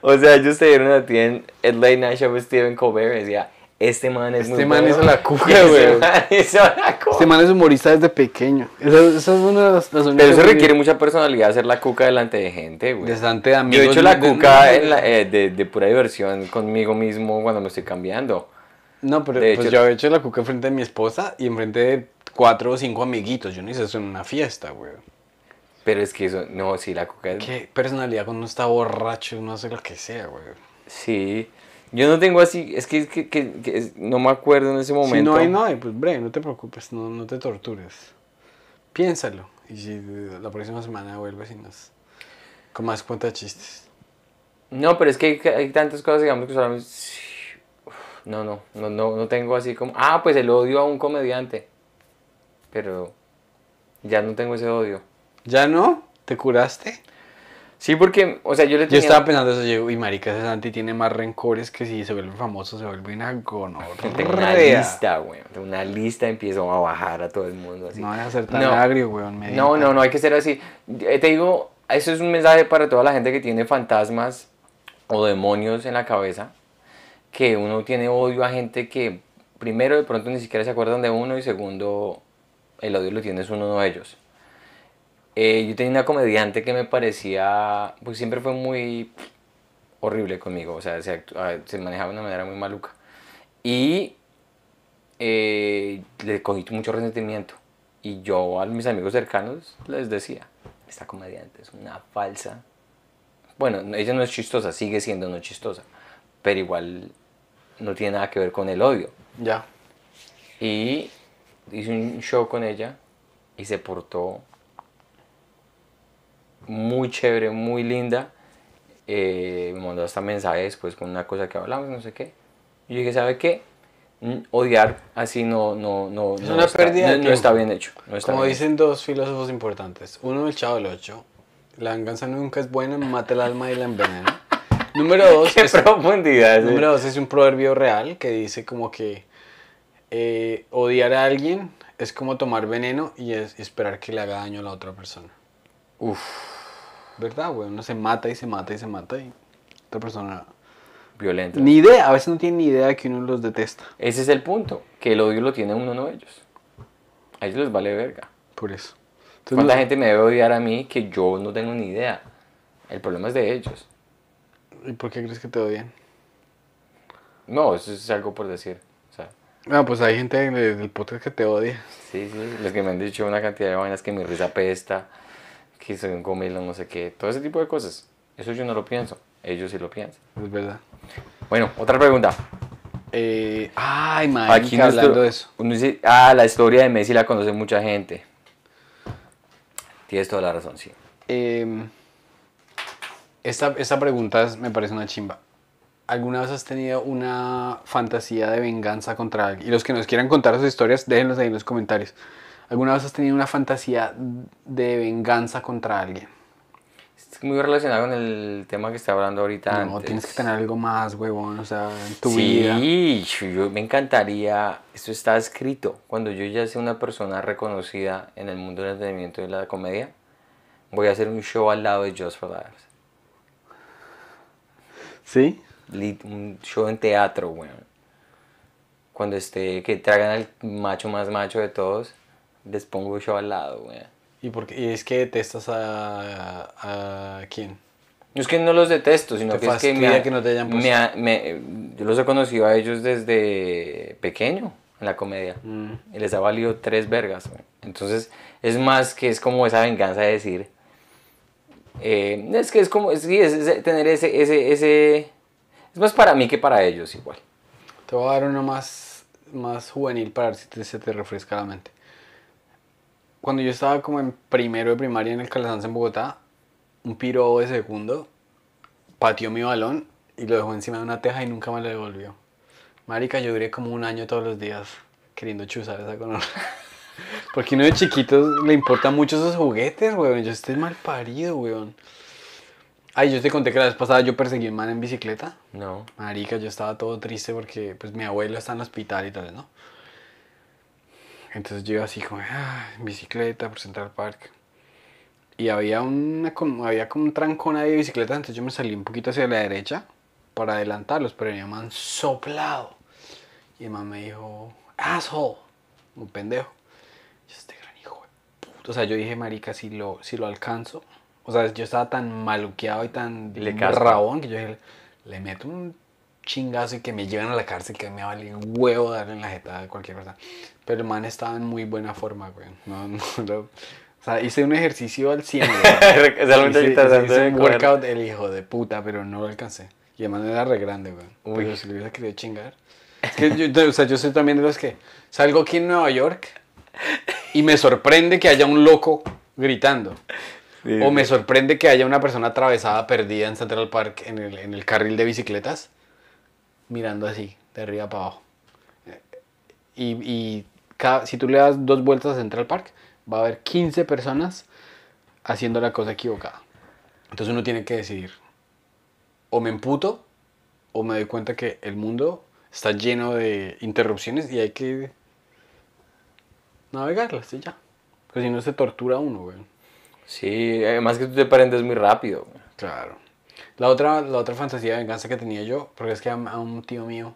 O sea, ellos te dieron a ti en el Late Night Show Stephen Colbert y decía, este man es Este muy man bueno". hizo la cuca, Y ese güey. man hizo la cuca. Este man es humorista desde pequeño. Esa, esa es una de las, las Pero eso requiere mucha personalidad hacer la cuca delante de gente, güey. Delante de Yo amigos. he hecho la cuca de- en la- eh, de, de pura diversión conmigo mismo cuando me estoy cambiando. No, pero de pues hecho- yo he hecho la cuca enfrente de mi esposa y enfrente de cuatro o cinco amiguitos. Yo no hice eso en una fiesta, güey. Pero es que eso, no, sí, la cuca es... Qué personalidad cuando uno está borracho, uno hace lo que sea, güey. Sí. Yo no tengo así, es que, que, que- que es- no me acuerdo en ese momento. Si no hay, no hay, pues bre, no te preocupes, no, no te tortures. Piénsalo. Y si la próxima semana vuelves y nos. con más cuenta chistes. No, pero es que hay, hay tantas cosas, digamos, que solamente... No, no, no, no, no tengo así como... Ah, pues el odio a un comediante. Pero ya no tengo ese odio. ¿Ya no? ¿Te curaste? Sí, porque, o sea, yo le Yo tenía... estaba pensando eso, yo, y marica, ese Santi tiene más rencores que si se vuelve famoso, se vuelve una Tengo una gonorrea. lista, güey. Tengo una lista, empiezo a bajar a todo el mundo así. No vayas a ser tan No. agrio, weón. me No, no, no hay que ser así. Eh, Te digo, eso es un mensaje para toda la gente que tiene fantasmas o demonios en la cabeza, que uno tiene odio a gente que primero de pronto ni siquiera se acuerdan de uno y segundo el odio lo tienes uno de ellos. Eh, yo tenía una comediante que me parecía, pues siempre fue muy horrible conmigo, o sea, se, actu- ah, se manejaba de una manera muy maluca. Y eh, le cogí mucho resentimiento. Y yo a mis amigos cercanos les decía, esta comediante es una falsa. Bueno, no- ella no es chistosa, sigue siendo no chistosa, pero igual no tiene nada que ver con el odio. Ya. Y hice un show con ella y se portó muy chévere, muy linda. Eh, me mandó hasta mensaje después con una cosa que hablamos, no sé qué. Y yo dije, ¿sabe qué? Mm, Odiar así no, no, no, Es no una está, no- no bien hecho. no está Como bien dicen dos filósofos importantes. Uno, el Chavo del Ocho. La venganza nunca es buena, mata el alma y la envenena. Número dos, Qué es, profundidad. número dos es un proverbio real que dice como que eh, odiar a alguien es como tomar veneno y, es, esperar que le haga daño a la otra persona. Uf, ¿Verdad, güey? Uno se mata y se mata y se mata y otra persona... violento. Ni idea, a veces no tiene ni idea de que uno los detesta. Ese es el punto, que el odio lo tiene uno, no ellos. A ellos les vale verga. Por eso. Entonces, ¿Cuánta no- gente me debe odiar a mí que yo no tengo ni idea? El problema es de ellos. ¿Y por qué crees que te odian? No, eso es algo por decir. O sea, Ah, pues hay gente de- del podcast que te odia. sí, sí, los que me han dicho una cantidad de vainas que mi risa pesta, que soy un gomelo, no sé qué, todo ese tipo de cosas. Eso yo no lo pienso, ellos sí lo piensan. Es verdad. Bueno, otra pregunta. Eh, ay, marica, Aquí nuestro- hablando de eso. uno dice, ah, la historia de Messi la conoce mucha gente. Tienes toda la razón, sí. Eh, esta, esta pregunta es- me parece una chimba. ¿Alguna vez has tenido una fantasía de venganza contra alguien? Y los que nos quieran contar sus historias, déjenlos ahí en los comentarios. ¿Alguna vez has tenido una fantasía de venganza contra alguien? Es muy relacionado con el tema que está hablando ahorita. No, antes. tienes que tener algo más, huevón, o sea, en tu vida. Sí, yo me encantaría, esto está escrito, cuando yo ya sea una persona reconocida en el mundo del entretenimiento y la comedia, voy a hacer un show al lado de Just for Laughs. ¿Sí? Un show en teatro, weón. Cuando esté, que traigan al macho más macho de todos, les pongo show al lado, weón. ¿Y, por qué? y es que detestas a, a quién? No es que no los detesto, sino que es que, me, ha- que no te hayan me ha- me- yo los he conocido a ellos desde pequeño en la comedia. Mm. Y les ha valido tres vergas. güey. Entonces, es más que es como esa venganza de decir. eh, es que es como, sí, es, es tener ese, ese, ese. Es más para mí que para ellos igual. Te voy a dar uno más, más juvenil para ver si te- se te refresca la mente. Cuando yo estaba como en primero de primaria en el Calasanz en Bogotá, un piro de segundo pateó mi balón y lo dejó encima de una teja y nunca me lo devolvió. Marica, yo duré como un año todos los días queriendo chuzar esa con Porque uno de chiquitos le importan mucho esos juguetes, weón. Yo estoy mal parido, weón. Ay, yo te conté que la vez pasada yo perseguí a un man en bicicleta. No. Marica, yo estaba todo triste porque pues mi abuelo está en el hospital y tal, ¿no? Entonces yo iba así como, ah, bicicleta por Central Park. Y había, una, había como un trancón ahí de bicicletas, entonces yo me salí un poquito hacia la derecha para adelantarlos, pero venía man soplado. Y el man me dijo, asshole, un pendejo. Yo, este gran hijo de puta. O sea, yo dije, marica, si lo, si lo alcanzo. O sea, yo estaba tan maluqueado y tan Le rabón que yo dije, le meto un chingazo y que me lleven a la cárcel, que me vale huevo darle en la jeta a cualquier cosa. Pero el man estaba en muy buena forma, güey. No, no, no. O sea, hice un ejercicio al 100, güey. Realmente Hice- tratando hice un workout el hijo de puta, pero no lo alcancé. Y man era re grande, güey. Uy. Pero si lo hubiera querido chingar. Es que yo, o sea, yo soy también de los que salgo aquí en Nueva York y me sorprende que haya un loco gritando. Sí, O me sorprende que haya una persona atravesada perdida en Central Park en el, en el carril de bicicletas, mirando así, de arriba para abajo. Y, y cada- si tú le das dos vueltas a Central Park, va a haber 15 personas haciendo la cosa equivocada. Entonces uno tiene que decidir, o me emputo, o me doy cuenta que el mundo está lleno de interrupciones y hay que navegarlas y ya. Porque si no se tortura uno, güey. Sí, además que tú te prendes muy rápido. güey. Claro. La otra, la otra fantasía de venganza que tenía yo, porque es que a, a un tío mío,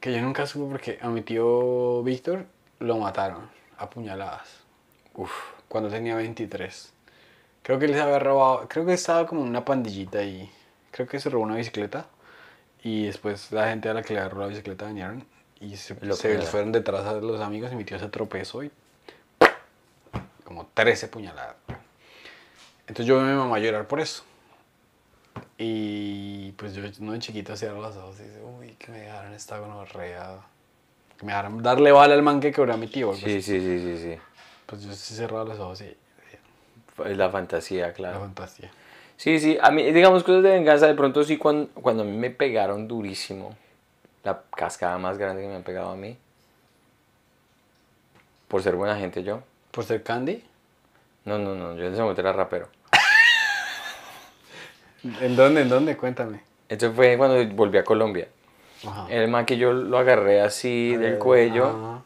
que yo nunca supe porque a mi tío Víctor lo mataron a puñaladas Uf. cuando tenía 23. Creo que él se había robado, creo que estaba como en una pandillita y creo que se robó una bicicleta y después la gente a la que le agarró la bicicleta vinieron y se, Lo se puñalaron. fueron detrás a los amigos y mi tío se tropezó y como 13 puñaladas. Entonces yo mamá a llorar por eso. Y pues yo no de chiquito cierro los ojos y dice, uy, que me dejaron esta gonorrea. Que me dejaron darle bala al man que quebró a mi tío. Sí, sí, sí, sí, sí. Pues yo sí cerraba los ojos y Es la fantasía, la claro. fantasía. Sí, sí, a mí, digamos, cosas de venganza, de pronto sí, cuando, cuando a mí me pegaron durísimo, la cascada más grande que me han pegado a mí. Por ser buena gente yo. ¿Por ser Candy? No, no, no, yo en ese momento era rapero. ¿En dónde? ¿En dónde? Cuéntame. Eso fue cuando volví a Colombia. Ajá. El man que yo lo agarré así del cuello. Ajá.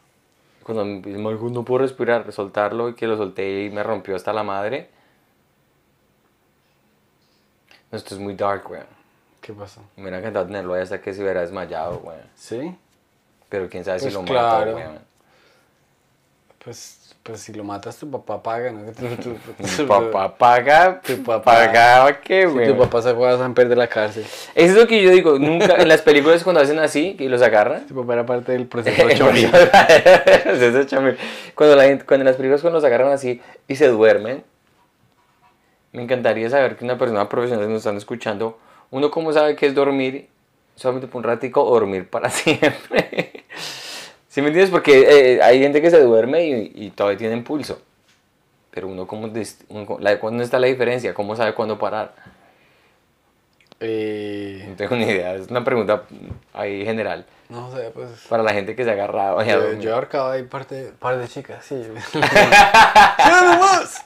Cuando no puedo respirar, soltarlo y que lo solté y me rompió hasta la madre. No, esto es muy dark, weón. ¿Qué pasó? Me hubiera encantado tenerlo ahí hasta que se hubiera desmayado, weón. ¿Sí? Pero quién sabe Pues si lo claro. mato, weón. Pues, pues si lo matas, tu papá paga, ¿no? Tu, tu- Tu papá paga, Tu papá- pagaba qué, Si weón. tu papá se fue a San Pedro de la cárcel. Eso es lo que yo digo, nunca, en las películas cuando hacen así y los agarran. Tu papá era parte del proceso Chamil. cuando, la cuando en las películas cuando los agarran así y se duermen, me encantaría saber que una persona profesional nos están escuchando, uno cómo sabe qué es dormir solamente por un ratico o dormir para siempre. ¿Sí me entiendes? Porque eh, hay gente que se duerme y, y todavía tiene pulso. Pero uno cómo, uno, la, ¿cuándo está la diferencia? ¿Cómo sabe cuándo parar? Eh, No tengo ni idea, es una pregunta ahí general. no sé, pues... Para la gente que se agarra a Yo, yo he ahorcado ahí parte, par de chicas, sí. ¡Ya más!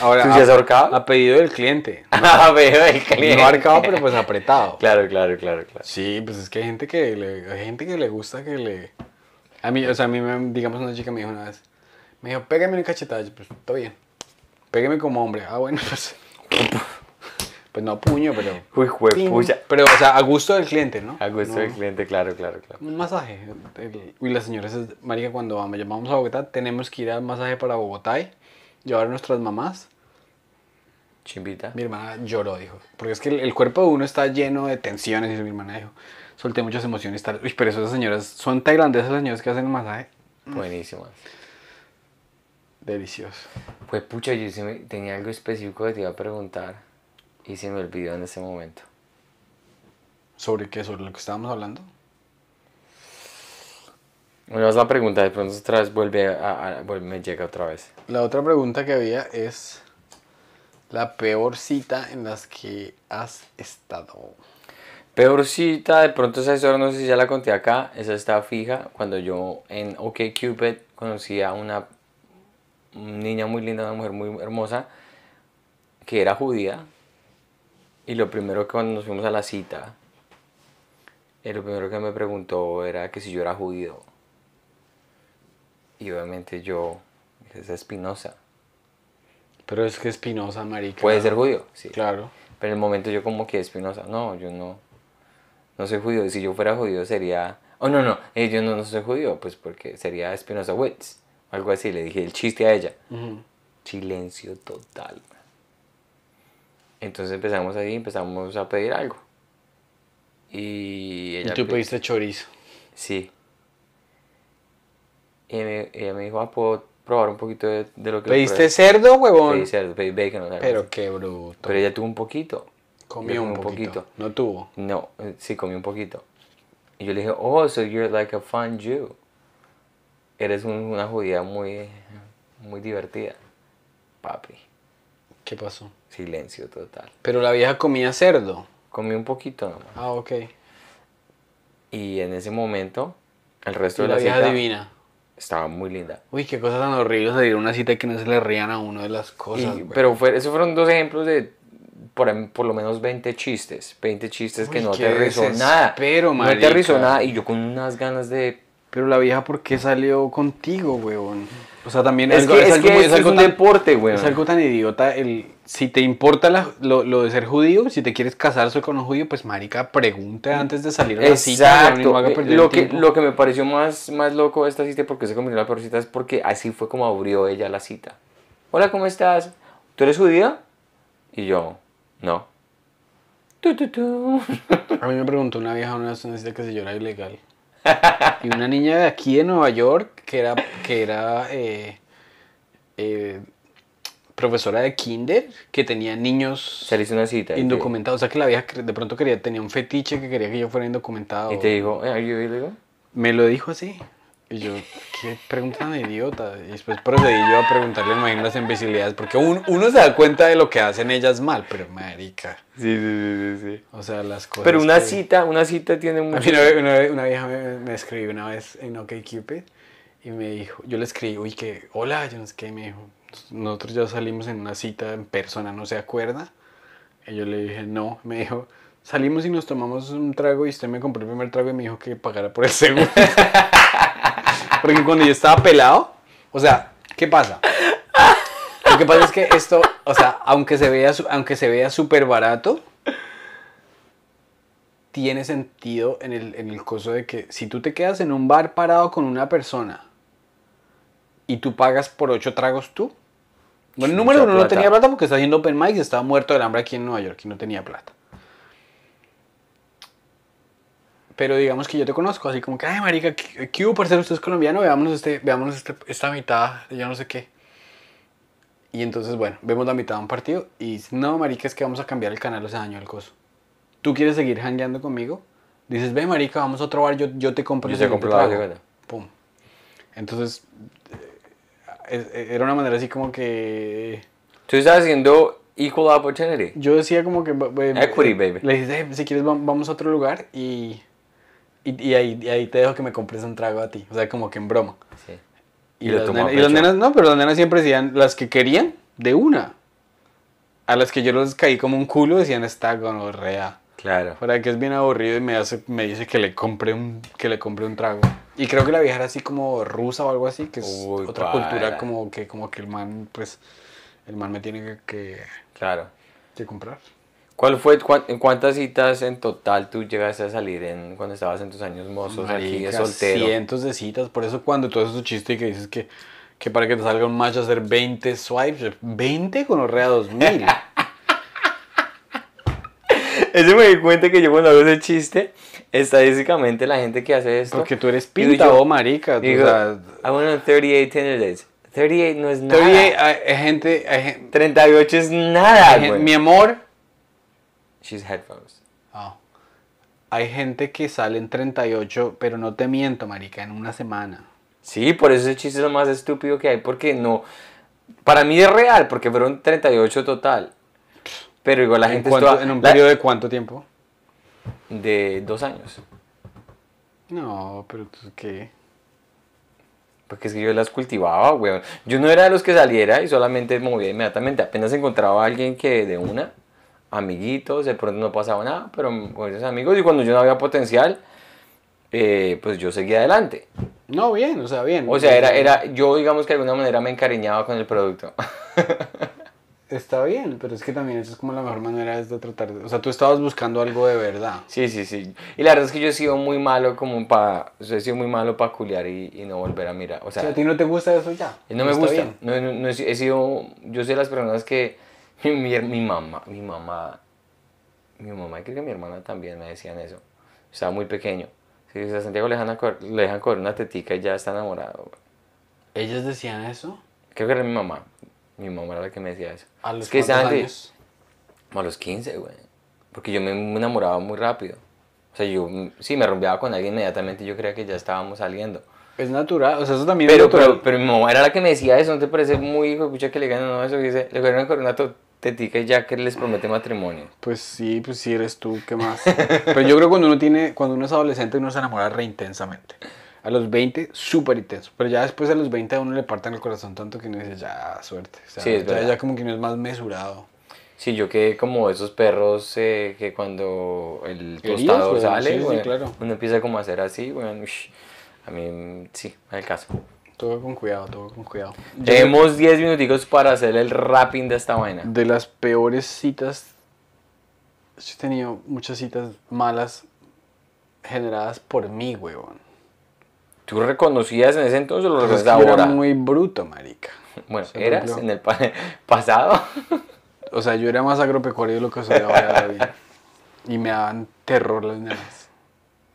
Ahora, ¿Tú sí has a- ahorcado? A pedido del cliente. Ah, veo el cliente. No ahorcado, pero pues apretado. Claro, claro, claro, claro. Sí, pues es que hay gente que le, hay gente que le gusta que le... A mí, o sea, a mí, me, digamos, una chica me dijo una vez, me dijo, pégame una cachetada, Yo, pues, está bien. Pégame como hombre. Ah, bueno, pues... Pues no puño, pero... Uy, juepucha. Pero, o sea, a gusto del cliente, ¿no? A gusto No- del cliente, claro, claro, claro. Un masaje. Uy, las señoras, marica, cuando vamos, llamamos a Bogotá, tenemos que ir al masaje para Bogotá y llevar a nuestras mamás. Chimbita. Mi hermana lloró, dijo. Porque es que el, el cuerpo de uno está lleno de tensiones. Y mi hermana dijo, solté muchas emociones. Tal. Uy, pero esas señoras, son tailandesas las señoras que hacen el masaje. Buenísimo. Delicioso. Pues pucha, yo sí me- tenía algo específico que te iba a preguntar y se me olvidó en ese momento. ¿Sobre qué? ¿Sobre lo que estábamos hablando? Me vas la pregunta, de pronto otra vez vuelve a, a- vuelve- me llega otra vez. La otra pregunta que había es la peor cita en las que has estado. Peor cita, de pronto esa historia, no sé si ya la conté acá, esa está fija. Cuando yo en OkCupid conocí a una niña muy linda, una mujer muy hermosa, que era judía. Y lo primero que cuando nos fuimos a la cita, eh, lo primero que me preguntó era que si yo era judío. Y obviamente yo, es Espinosa. Pero es que Espinosa, marica. ¿Puede ser judío? Sí. Claro. Pero en el momento yo como que Espinosa, no, yo no, no soy judío. Si yo fuera judío sería, oh no, no, eh, yo no, no soy judío, pues porque sería Espinosa Witz. Algo así, le dije el chiste a ella. Silencio total. Entonces empezamos ahí, empezamos a pedir algo. Y Y ella... tú pe- pediste chorizo. Sí. Y me- ella me dijo, ah, ¿puedo probar un poquito de, de lo que... ¿Pediste pruebes?" cerdo, huevón? Pedí cerdo, pedí bacon. o sea, Pero qué bruto. Pero ella tuvo un poquito. Comió un comí poquito. No tuvo. No, eh, sí, comí un poquito. Y yo le dije, oh, so you're like a fun Jew. Eres un- una judía muy, muy divertida. Papi, ¿Qué pasó? silencio total. Pero la vieja comía cerdo. Comí un poquito nomás. Ah, ok. Y en ese momento, el resto Y de la la, vieja cita divina. estaba muy linda. Uy, qué cosa tan horrible salir a una cita que no se le rían a uno de las cosas. Y- pero fue, esos fueron dos ejemplos de por, ahí- por lo menos 20 chistes. 20 chistes que no te rizó nada. desespero, No te rizó nada. Y yo con unas ganas de Pero la vieja, ¿por qué salió contigo, weón? O sea, también Es algo- que, es algo es algo un tan- deporte, güey. Es algo tan idiota el... Si te importa la- lo, lo de ser judío, si te quieres casarse con un judío, pues marica, pregunte antes de salir a la cita. no Exacto. perder Lo el que, lo que me pareció más, más loco de esta cita, porque se convirtió en la peor cita, es porque así fue como abrió ella la cita. Hola, ¿cómo estás? ¿Tú eres judía? Y yo, no. Tu, tu, tu. A mí me preguntó una vieja una vez una cita que si yo era ilegal. Y una niña de aquí de Nueva York, que era, que era eh, eh, profesora de kinder, que tenía niños Se le hizo una cita. indocumentados. O sea, que la vieja de pronto quería, tenía un fetiche que quería que yo fuera indocumentado. Y te digo, "Eh, ¿are you illegal?" Me lo dijo así. Y yo, qué pregunta tan idiota. Y después procedí yo a preguntarle, imagino, las imbecilidades. Porque un- uno se da cuenta de lo que hacen ellas mal, pero marica. Sí, sí, sí, sí. O sea, las cosas. Pero una que- cita, una cita tiene A mucho... mí una, una, una vieja me, me escribió una vez en OkCupid y me dijo, yo le escribí, uy, que, hola, yo no sé qué, y me dijo, nosotros ya salimos en una cita en persona, ¿no se acuerda? Y yo le dije, no, me dijo, salimos y nos tomamos un trago y usted me compró el primer trago y me dijo que pagara por el segundo. Porque cuando yo estaba pelado, o sea, ¿qué pasa? Lo que pasa es que esto, o sea, aunque se vea, aunque se vea súper barato, tiene sentido en el, en el coso de que si tú te quedas en un bar parado con una persona y tú pagas por ocho tragos tú, bueno, el número uno no tenía plata porque está haciendo open mic y estaba muerto del hambre aquí en Nueva York y no tenía plata. Pero digamos que yo te conozco, así como que, ay, marica, ¿qué, hubo, parcero? Usted es colombiano, veámonos, este, veámonos este- esta mitad, de yo no sé qué. Y entonces, bueno, vemos la mitad de un partido y no, marica, es que vamos a cambiar el canal, o sea, daño el coso. ¿Tú quieres seguir hangueando conmigo? Dices, ve, marica, vamos a otro bar, yo, yo te compro Yo te compro la trago". segunda. Pum. Entonces, eh, eh, era una manera así como que... Tú estás haciendo equal opportunity. Yo decía como que... Equity, baby. Le dije, "Eh, si quieres vam- vamos a otro lugar y... Y, y ahí, y ahí te dejo que me compres un trago a ti. O sea, como que en broma. Sí. Y, Y las, nenas, y las nenas, no, pero las nenas siempre decían, las que querían, de una. A las que yo los caí como un culo decían, está gonorrea. Claro. Fuera que es bien aburrido y me, hace, me dice que le compre un que le compre un trago. Y creo que la vieja era así como rusa o algo así, que es Uy, otra para. cultura como que como que el man, pues, el man me tiene que, que, Claro. que comprar. ¿Cuál fue, cuántas citas en total tú llegaste a salir en, cuando estabas en tus años mozos aquí de Marica, soltero? cientos de citas, por eso cuando todo esos chistes que dices que, que para que te salga un match hacer 20 swipes, 20 con Orrea 2000. Eso me di cuenta que yo cuando hago ese chiste, estadísticamente la gente que hace esto... Porque tú eres pinta yo- o marica. tú, Digo, o sea, I went on 38 Tinder dates. 38 no es nada. todavía hay, hay gente, hay gen- 38 es nada, hay güey. mi amor, She's headphones. Ah. hay gente que sale en 38, pero no te miento, marica, en una semana. Sí, por eso ese chiste es lo más estúpido que hay, porque no... Para mí es real, porque fueron 38 total. Pero igual la ¿En, gente cuánto- toda- ¿En un la- periodo de cuánto tiempo? de dos años. No, pero tú qué. Porque es que yo las cultivaba, weón. Yo no era de los que saliera y solamente movía inmediatamente. Apenas encontraba a alguien que de una, amiguitos, de pronto no pasaba nada, pero con esos amigos. Y cuando yo no había potencial, eh, pues yo seguía adelante. No, bien, o sea, bien. O sea, era, era, yo digamos que de alguna manera me encariñaba con el producto. Está bien, pero es que también esa es como la mejor manera de tratar. de- O sea, tú estabas buscando algo de verdad. Sí, sí, sí. Y la verdad es que yo he sido muy malo como para, he sido muy malo para culiar y, y no volver a mirar. O O sea, sea, a ti no te gusta eso ya. No me gusta. bien. No, no, no he sido. Yo soy de las personas que. Mi, mi, mi mamá, mi mamá. Mi mamá y creo que mi hermana también me decían eso. Estaba muy pequeño. Si a Santiago le dejan, le dejan correr una tetica y ya está enamorado. ¿Ellas decían eso? Creo que era mi mamá. Mi mamá era la que me decía eso. ¿A los es que años? A los 15, güey. Porque yo me enamoraba muy rápido. O sea, yo sí me rompeaba con alguien inmediatamente. Yo creía que ya estábamos saliendo. Es natural, o sea, eso también Pero, es natural. pero, pero mi mamá era la que me decía eso, ¿no te parece muy hijo de pucha que le ganan no, eso? Que dice, le con una tetica y que les promete matrimonio. Pues sí, pues sí eres tú, ¿qué más? Pero yo creo que cuando uno tiene, cuando uno es adolescente uno se enamora re intensamente. A los 20, súper intenso. Pero ya después de los 20 a uno le partan el corazón tanto que uno dice, ya, suerte. O sea, Sí, es ya, ya como que uno es más mesurado. Sí, yo quedé como esos perros eh, que cuando el tostador sale, sí, sí, weón, claro. uno empieza como a hacer así, weón, ush, a mí sí, el caso. Todo con cuidado, todo con cuidado. Tenemos 10 minuticos para hacer el rapping de esta vaina. De las peores citas, yo he tenido muchas citas malas generadas por mí, huevón. ¿Tú reconocías en ese entonces o lo Pues es reconoces que yo era ahora? muy bruto, marica. Bueno, O sea, ¿eras en el pa- pasado? O sea, yo era más agropecuario de lo que soy ahora, David. Y me daban terror las nenas.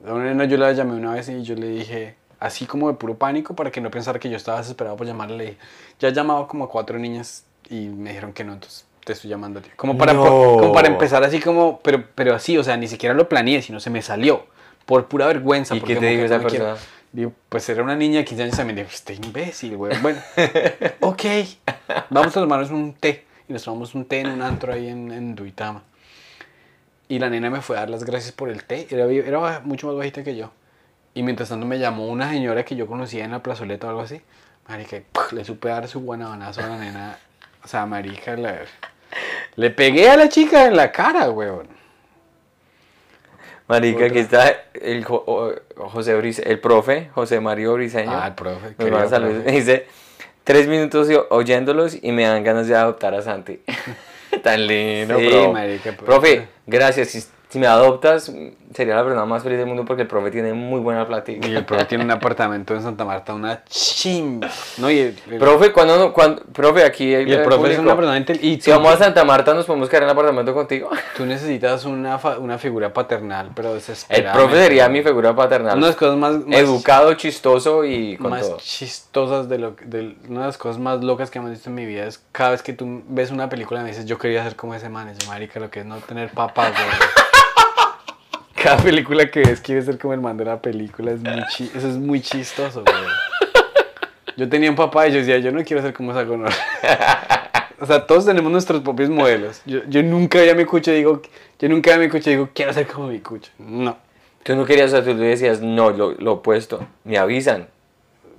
A una nena yo la llamé una vez y yo le dije, así como de puro pánico, para que no pensara que yo estaba desesperado por llamarle, le dije, ya he llamado como a cuatro niñas y me dijeron que no, entonces te estoy llamando a ti. Como para, No. como para empezar así como, pero, pero así, o sea, ni siquiera lo planeé, sino se me salió. Por pura vergüenza. ¿Y porque qué te dijo esa no persona? Digo, pues era una niña de 15 años también. Digo, este imbécil, güey. Bueno, ok, vamos a tomarnos un té. Y nos tomamos un té en un antro ahí en, en Duitama. Y la nena me fue a dar las gracias por el té. Era, era mucho más bajita que yo. Y mientras tanto me llamó una señora que yo conocía en la plazoleta o algo así. Marica, le supe dar su guanabanazo a la nena. O sea, marica, la- le pegué a la chica en la cara, weón. Marica, aquí Otra. está el Jo- José Brice- el profe, José Mario Briseño. Ah, el profe. Nos manda saludos. profe. Dice, tres minutos oyéndolos y me dan ganas de adoptar a Santi. Tan lindo, Sí, bro. marica, pues. Profe, gracias. Si, me adoptas, sería la persona más feliz del mundo porque el profe tiene muy buena plática. Y el profe tiene un apartamento en Santa Marta, una chimba. No, y el, el- Profe, cuando, no- cuando, profe, aquí y el profe es una persona inte- Y Si vamos a Santa Marta, nos podemos quedar en el apartamento contigo. Tú necesitas una, fa- una figura paternal, pero El desesperada. profe sería mi figura paternal. Una de las cosas más, más, Educado, chistoso y con más todo. chistosas de lo de, una de las cosas más locas que hemos visto en mi vida es cada vez que tú ves una película y me dices yo quería ser como ese man, yo, marica, lo que es no tener papá, güey. Cada película que ves quieres ser como el man de la película, es muy chi- eso es muy chistoso, güey. Yo tenía un papá y yo decía, yo no quiero ser como esa gonorrea. O sea, todos tenemos nuestros propios modelos. Yo, yo nunca veía a mi cucho y digo, yo nunca veía a mi cucho y digo, quiero ser como mi cucho. No. Tú no querías, o sea, tú decías, no, lo, lo opuesto. Me avisan.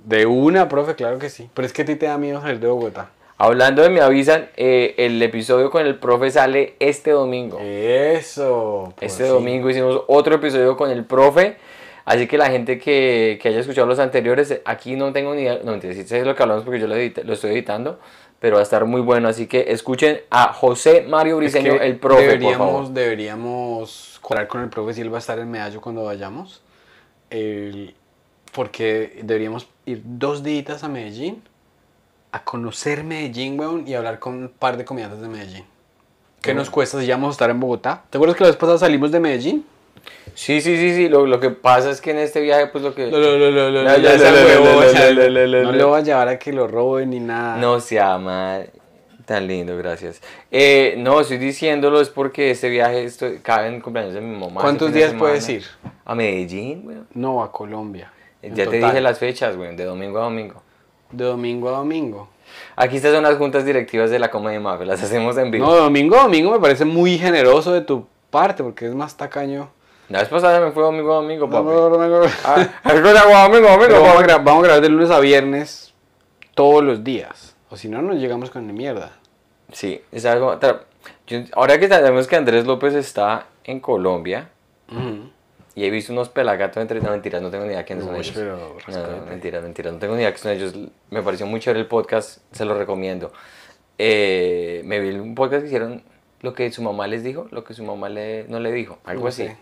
De una, profe, claro que sí. Pero es que a ti te da miedo salir de Bogotá. Hablando de me avisan, eh, el episodio con el profe sale este domingo. Eso. por Este fin. domingo hicimos otro episodio con el profe. Así que la gente que, que haya escuchado los anteriores, aquí no tengo ni idea, no mentira, sí sé lo que hablamos porque yo lo, edité- lo estoy editando, pero va a estar muy bueno. Así que escuchen a José Mario Es Briseño, que el profe, por deberíamos, favor. deberíamos cuadrar con el profe si él va a estar en Medallo cuando vayamos. El- porque deberíamos ir dos días a Medellín a conocer Medellín, weón, y hablar con un par de comediantes de Medellín. ¿Qué nos cuesta si ya vamos a estar en Bogotá? ¿Te acuerdas que la vez pasada salimos de Medellín? Sí, sí, sí, sí. Lo, lo que pasa es que en este viaje, pues lo que. No, no, no, no, no, La- ya la- se la- huevó, la- o sea, la- la- la- no la- le voy a llevar a que lo roben ni nada. No se llama. Tan lindo, gracias. Eh, no, estoy diciéndolo es porque este viaje estoy, cabe en cumpleaños de mi mamá. ¿Cuántos días puedes ir? A Medellín, güey. No, a Colombia. en Ya te total. dije las fechas, güey, de domingo a domingo. De domingo a domingo. Aquí estas son las juntas directivas de la Comedia Mafia, las hacemos en vivo. No, domingo a domingo me parece muy generoso de tu parte porque es más tacaño. La vez pasada me fue domingo a domingo, papi. Domingo, Ah, es que domingo domingo, vamos, a papi. gra- vamos a grabar de lunes a viernes todos los días. O si no, nos llegamos con mierda. Sí, es algo. yo- ahora que sabemos que Andrés López está en Colombia y he visto unos pelagatos entre. No, mentiras, no tengo ni idea quiénes son Uy, ellos. pero No, no, mentiras, mentiras, no tengo ni idea quiénes son ellos. Me pareció muy chévere el podcast, se lo recomiendo. Eh, me vi un podcast que hicieron lo que su mamá les dijo, lo que su mamá le, no le dijo, algo No así. sé.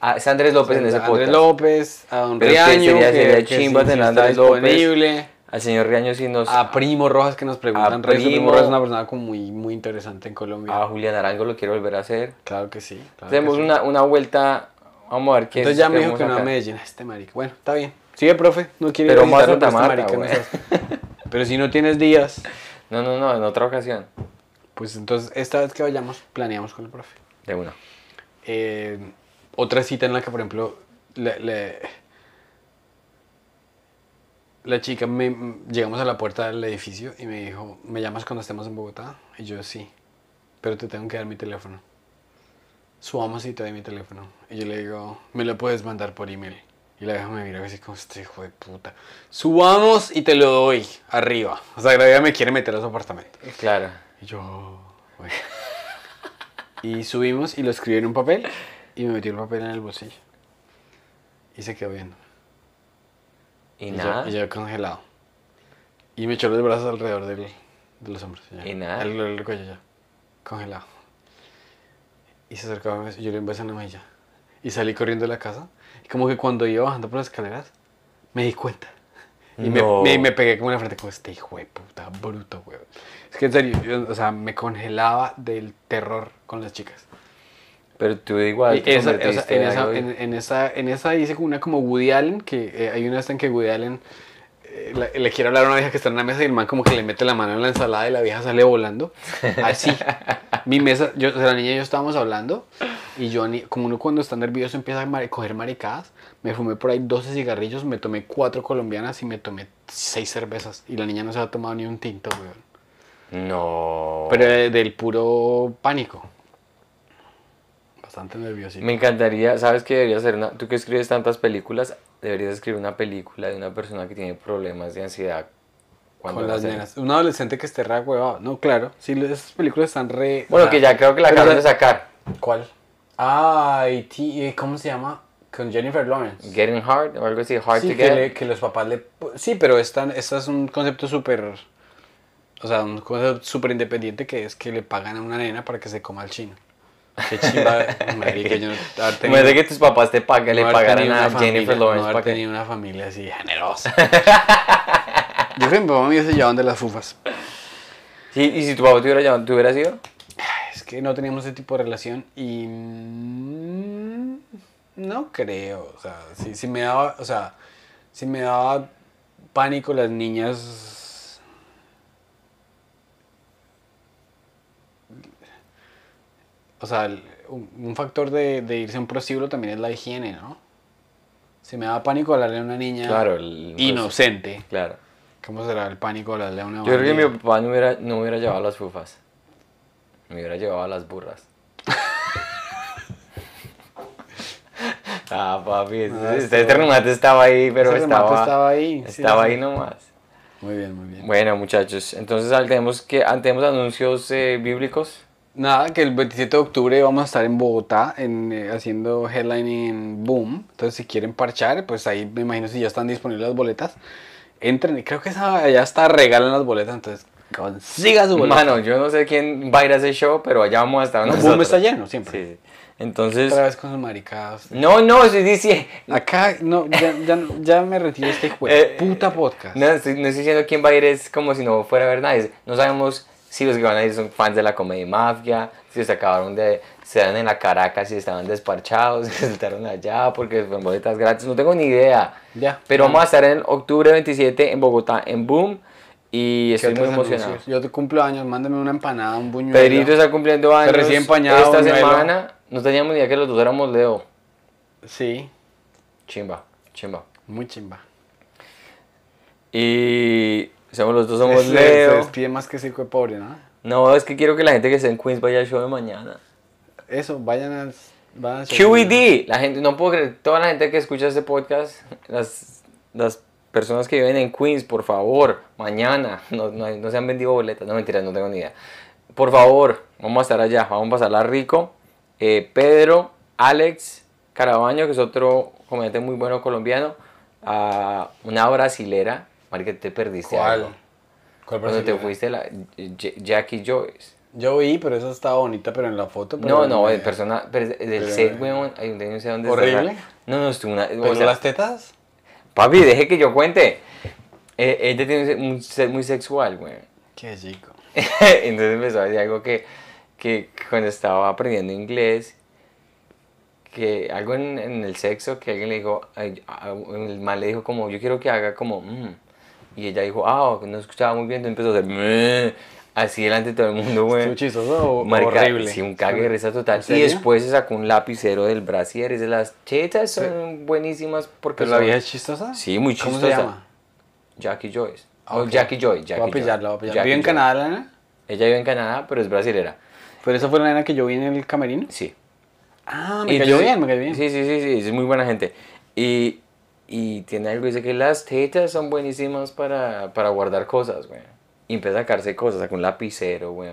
Ah, es Andrés López en ese podcast. Andrés López, a Don Pero que Riaño, que, sería que chimba sí- sí tener está Andrés López. disponible. Al señor Riaño sí nos... A Primo Rojas que nos preguntan. A. Primo Primo. Rojas es una persona como muy, muy interesante en Colombia. A Julián Arango lo quiero volver a hacer. Claro que sí. claro que Hacemos sí. una, una vuelta, vamos a ver qué Entonces es ya me dijo que no a. Medellín. Este marica. Bueno, está bien. Sigue, profe. No quiere Pero ir a Santa este marica no Pero si no tienes días, No, no, no, en otra ocasión. pues entonces esta vez que vayamos, planeamos con el profe. De una. Eh, otra cita en la que, por ejemplo, le- le- la chica, me, llegamos a la puerta del edificio y me dijo, ¿me llamas cuando estemos en Bogotá? Y yo, sí, pero te tengo que dar mi teléfono. Subamos y te doy mi teléfono. Y yo le digo, ¿me lo puedes mandar por email? Y la vieja me mira así como, este hijo de puta. Subamos y te lo doy arriba. O sea, la vieja me quiere meter a su apartamento. Claro. Y yo, bueno. Y subimos y lo escribí en un papel y me metió el papel en el bolsillo. Y se quedó viendo. Y, Y, nada. Yo, y yo congelado. Y me echó los brazos alrededor del, de los hombros. ya. Y nada. El, el cuello ya. Congelado. Y se acercaba a mí y yo le empecé en la mejilla. Y salí corriendo de la casa. Y como que cuando iba bajando por las escaleras, me di cuenta. Y me- No. me, me pegué como en la frente, como este hijo de puta, bruto, weón. Es que en serio, yo, o sea, me congelaba del terror con las chicas. Pero tú igual. Te esa- convertiste en, esa, en, en esa, en esa hice una como Woody Allen, que eh, hay una esta en que Woody Allen eh, la- le quiere hablar a una vieja que está en una mesa y el man como que le mete la mano en la ensalada y la vieja sale volando. Así. Mi mesa, yo, o sea, la niña y yo estábamos hablando Y yo, como uno cuando está nervioso empieza a coger maricadas, me fumé por ahí 12 cigarrillos, me tomé 4 colombianas y me tomé 6 cervezas. Y la niña no se ha tomado ni un tinto, weón. No. Pero de- del puro pánico. Bastante. Me encantaría, ¿sabes qué debería ser una? Tú que escribes tantas películas, deberías escribir una película de una persona que tiene problemas de ansiedad. Con las nenas. Un adolescente que esté re huevado. No, claro. Sí, esas películas están re. Bueno, o sea, que ya creo que la acaban de sacar. ¿Cuál? Ah, y ti- eh, ¿cómo se llama? Con Jennifer Lawrence. Getting Hard o algo así, Hard sí, to que, Get. le- que los papás le... Sí, pero esta, esta es un concepto súper... O sea, un concepto súper independiente que es que le pagan a una nena para que se coma al chino. Qué chimba, marica, yo no haber tenido- Imagínate que tus papás te paguen, le no haber pagaran tenido a una Jennifer familia- Lawrence no haber tenido una familia así generosa. yo creo que mi papá me hubiese llevado de las fufas. Sí, y si tu papá te hubiera llamado, ¿tú hubieras ido? Es que no teníamos ese tipo de relación y mm, no creo, o sea, si, si me daba, o sea, si me daba pánico las niñas o sea, un, factor de, de irse a un prostíbulo también es la higiene, ¿no? Si me daba pánico hablarle a una niña Claro, el- inocente, Claro. ¿cómo será el pánico hablarle a una Yo creo que mi papá no hubiera, no hubiera llevado las fufas. Me hubiera llevado a las burras. ah, papi, No, este, este remate estaba ahí, pero Ese estaba, estaba ahí, estaba sí. ahí nomás. Muy bien, muy bien. Bueno, muchachos, entonces tenemos que tenemos anuncios eh, bíblicos. Nada, que el 27 de octubre vamos a estar en Bogotá en, eh, haciendo headlining en Boom. Entonces, si quieren parchar, pues ahí me imagino si ya están disponibles las boletas. Entren, y creo que esa, ya está, regalan las boletas. Entonces, consiga su boleta. Mano, yo no sé quién va a ir a ese show, pero allá vamos a estar No. Boom está lleno siempre. Sí. Entonces, Otra vez con sus maricadas. no, no, estoy diciendo, Acá, no, ya, ya, ya me retiro este de Eh, puta podcast. No, estoy, no estoy diciendo quién va a ir, es como si no fuera a ver nadie. No sabemos si los que van a ir son fans de la comedia mafia, si se acabaron de. se dan en la Caracas, si estaban desparchados, si se saltaron allá porque fueron boletas gratis. No tengo ni idea. Ya. Pero vamos a estar en octubre 27 en Bogotá, en Boom. Y ¿Qué estoy muy emocionado. anuncios? Yo te cumplo años, mándame una empanada, un buñuelo. Pedrito está cumpliendo años. recién empañado, Esta buñuelo. semana no teníamos ni idea que los dos éramos Leo. Sí, Chimba, chimba. muy chimba. Y somos los dos somos Se- Se Leo. despide más que circo de pobre, ¿no? No, es que quiero que la gente que esté en Queens vaya al show de mañana. Eso, vayan al. Vayan al. QED, la gente, no puedo creer, toda la gente que escucha este podcast, las, las personas que viven en Queens, por favor, mañana, no, no, no se han vendido boletas, no mentiras, no tengo ni idea. Por favor, vamos a estar allá, vamos a pasarla rico. Eh, Pedro, Alex Carabaño, que es otro comediante muy bueno colombiano, a una brasilera, marica, te perdiste ¿Cuál? algo. ¿Cuál Cuando te fuiste, la, Jackie Joyce. Yo vi, pero esa estaba bonita, pero en la foto. No, pero no, el persona, pero del pero- set, weón, hay un no sé dónde está. ¿Horrible? No, no, estuvo una, o ¿Pero sea, las tetas? papi, deje que yo cuente. Eh, ella tiene un set- muy sexual, weón. Qué chico. Entonces empezó a decir algo que, que cuando estaba aprendiendo inglés, que algo en, en el sexo, que alguien le dijo, el mal le dijo como, yo quiero que haga como, "Mm". Y ella dijo, ah, no escuchaba muy bien, entonces empezó a hacer, así delante de todo el mundo, ¿Estuvo weón. chistoso o Marica, horrible? Sí, un cague de risa total. ¿En Y después se sacó un lapicero del brasier. Dice, las chetas son buenísimas porque ¿Pero la vieja es chistosa? Sí, muy ¿Cómo chistosa. se llama? Jackie Joyce. Ah. Jackie Joy. Jackie voy a pillarla, voy a pillarla. ¿Vive en. Canadá, la nena? Ella vive en Canadá, pero es brasilera. ¿Pero esa fue la nena que yo vi en el camerino? Sí. Ah, me Y cayó bien, me cayó bien. Sí, sí, sí, sí, es muy buena gente. Y, y tiene algo, dice que las tetas son buenísimas para, para guardar cosas, güey. Y empieza a sacarse cosas, sacó un lapicero, güey.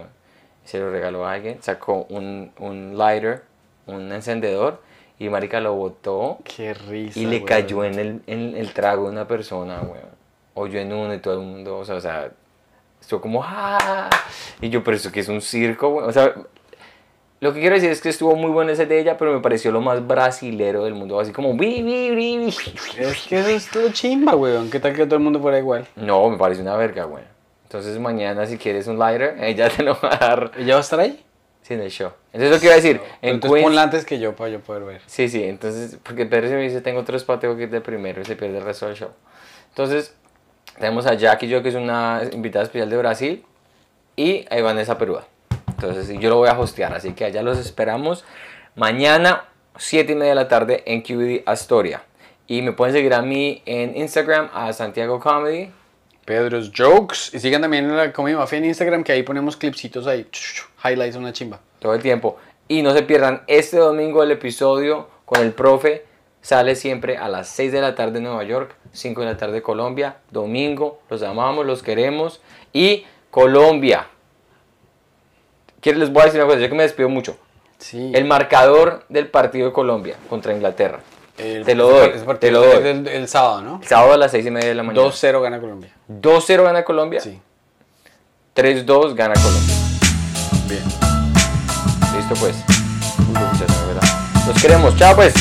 Se lo regaló a alguien, sacó un, un lighter, un encendedor, y marica lo botó Qué risa. y le cayó en el, en el trago de una persona, güey. Oyó en uno y todo el mundo, o sea, o sea, estuvo como, ¡ah! Y yo, pero eso que es un circo, güey. O sea, lo que quiero decir es que estuvo muy bueno ese de ella, pero me pareció lo más brasilero del mundo, así como, ¡vi, vi, vi, vi". Es que eso es todo chimba, weón. ¿Qué tal que todo el mundo fuera igual? No, me pareció una verga, güey. Entonces mañana, si quieres un lighter, ella te lo va a dar ¿Ella va a estar ahí? sí, en el show. Entonces, lo que iba a decir, en Entonces Queens- ponla antes que yo para yo poder ver. Sí, sí, entonces, porque Pedro se me dice, tengo tres pateos que ir de primero y se pierde el resto del show. Entonces, tenemos a Jackie yo, que es una invitada especial de Brasil, y a Vanessa Perúa. Entonces, yo lo voy a hostear, así que allá los esperamos Mañana, 7 y media de la tarde en QBD Astoria. Y me pueden seguir a mí en Instagram, a Santiago Comedy. Pedro's Jokes. Y sigan también en la Comedy Mafia en Instagram, que ahí ponemos clipsitos ahí. Highlights, una chimba. todo el tiempo. Y no se pierdan este domingo el episodio con el profe. Sale siempre a las 6 de la tarde en Nueva York, 5 de la tarde Colombia. Domingo, los amamos, los queremos. Y Colombia. Quiero, les voy a decir una cosa, yo que me despido mucho. Sí. El marcador del partido de Colombia contra Inglaterra. El- te lo doy, te lo doy. El, el sábado, ¿no? El sábado a las 6 y media de la mañana. 2-0 gana Colombia. 2-0 gana Colombia. Sí. 3-2 gana Colombia. Bien. Listo pues. Muchas gracias, ¿verdad? Los queremos. Chao pues.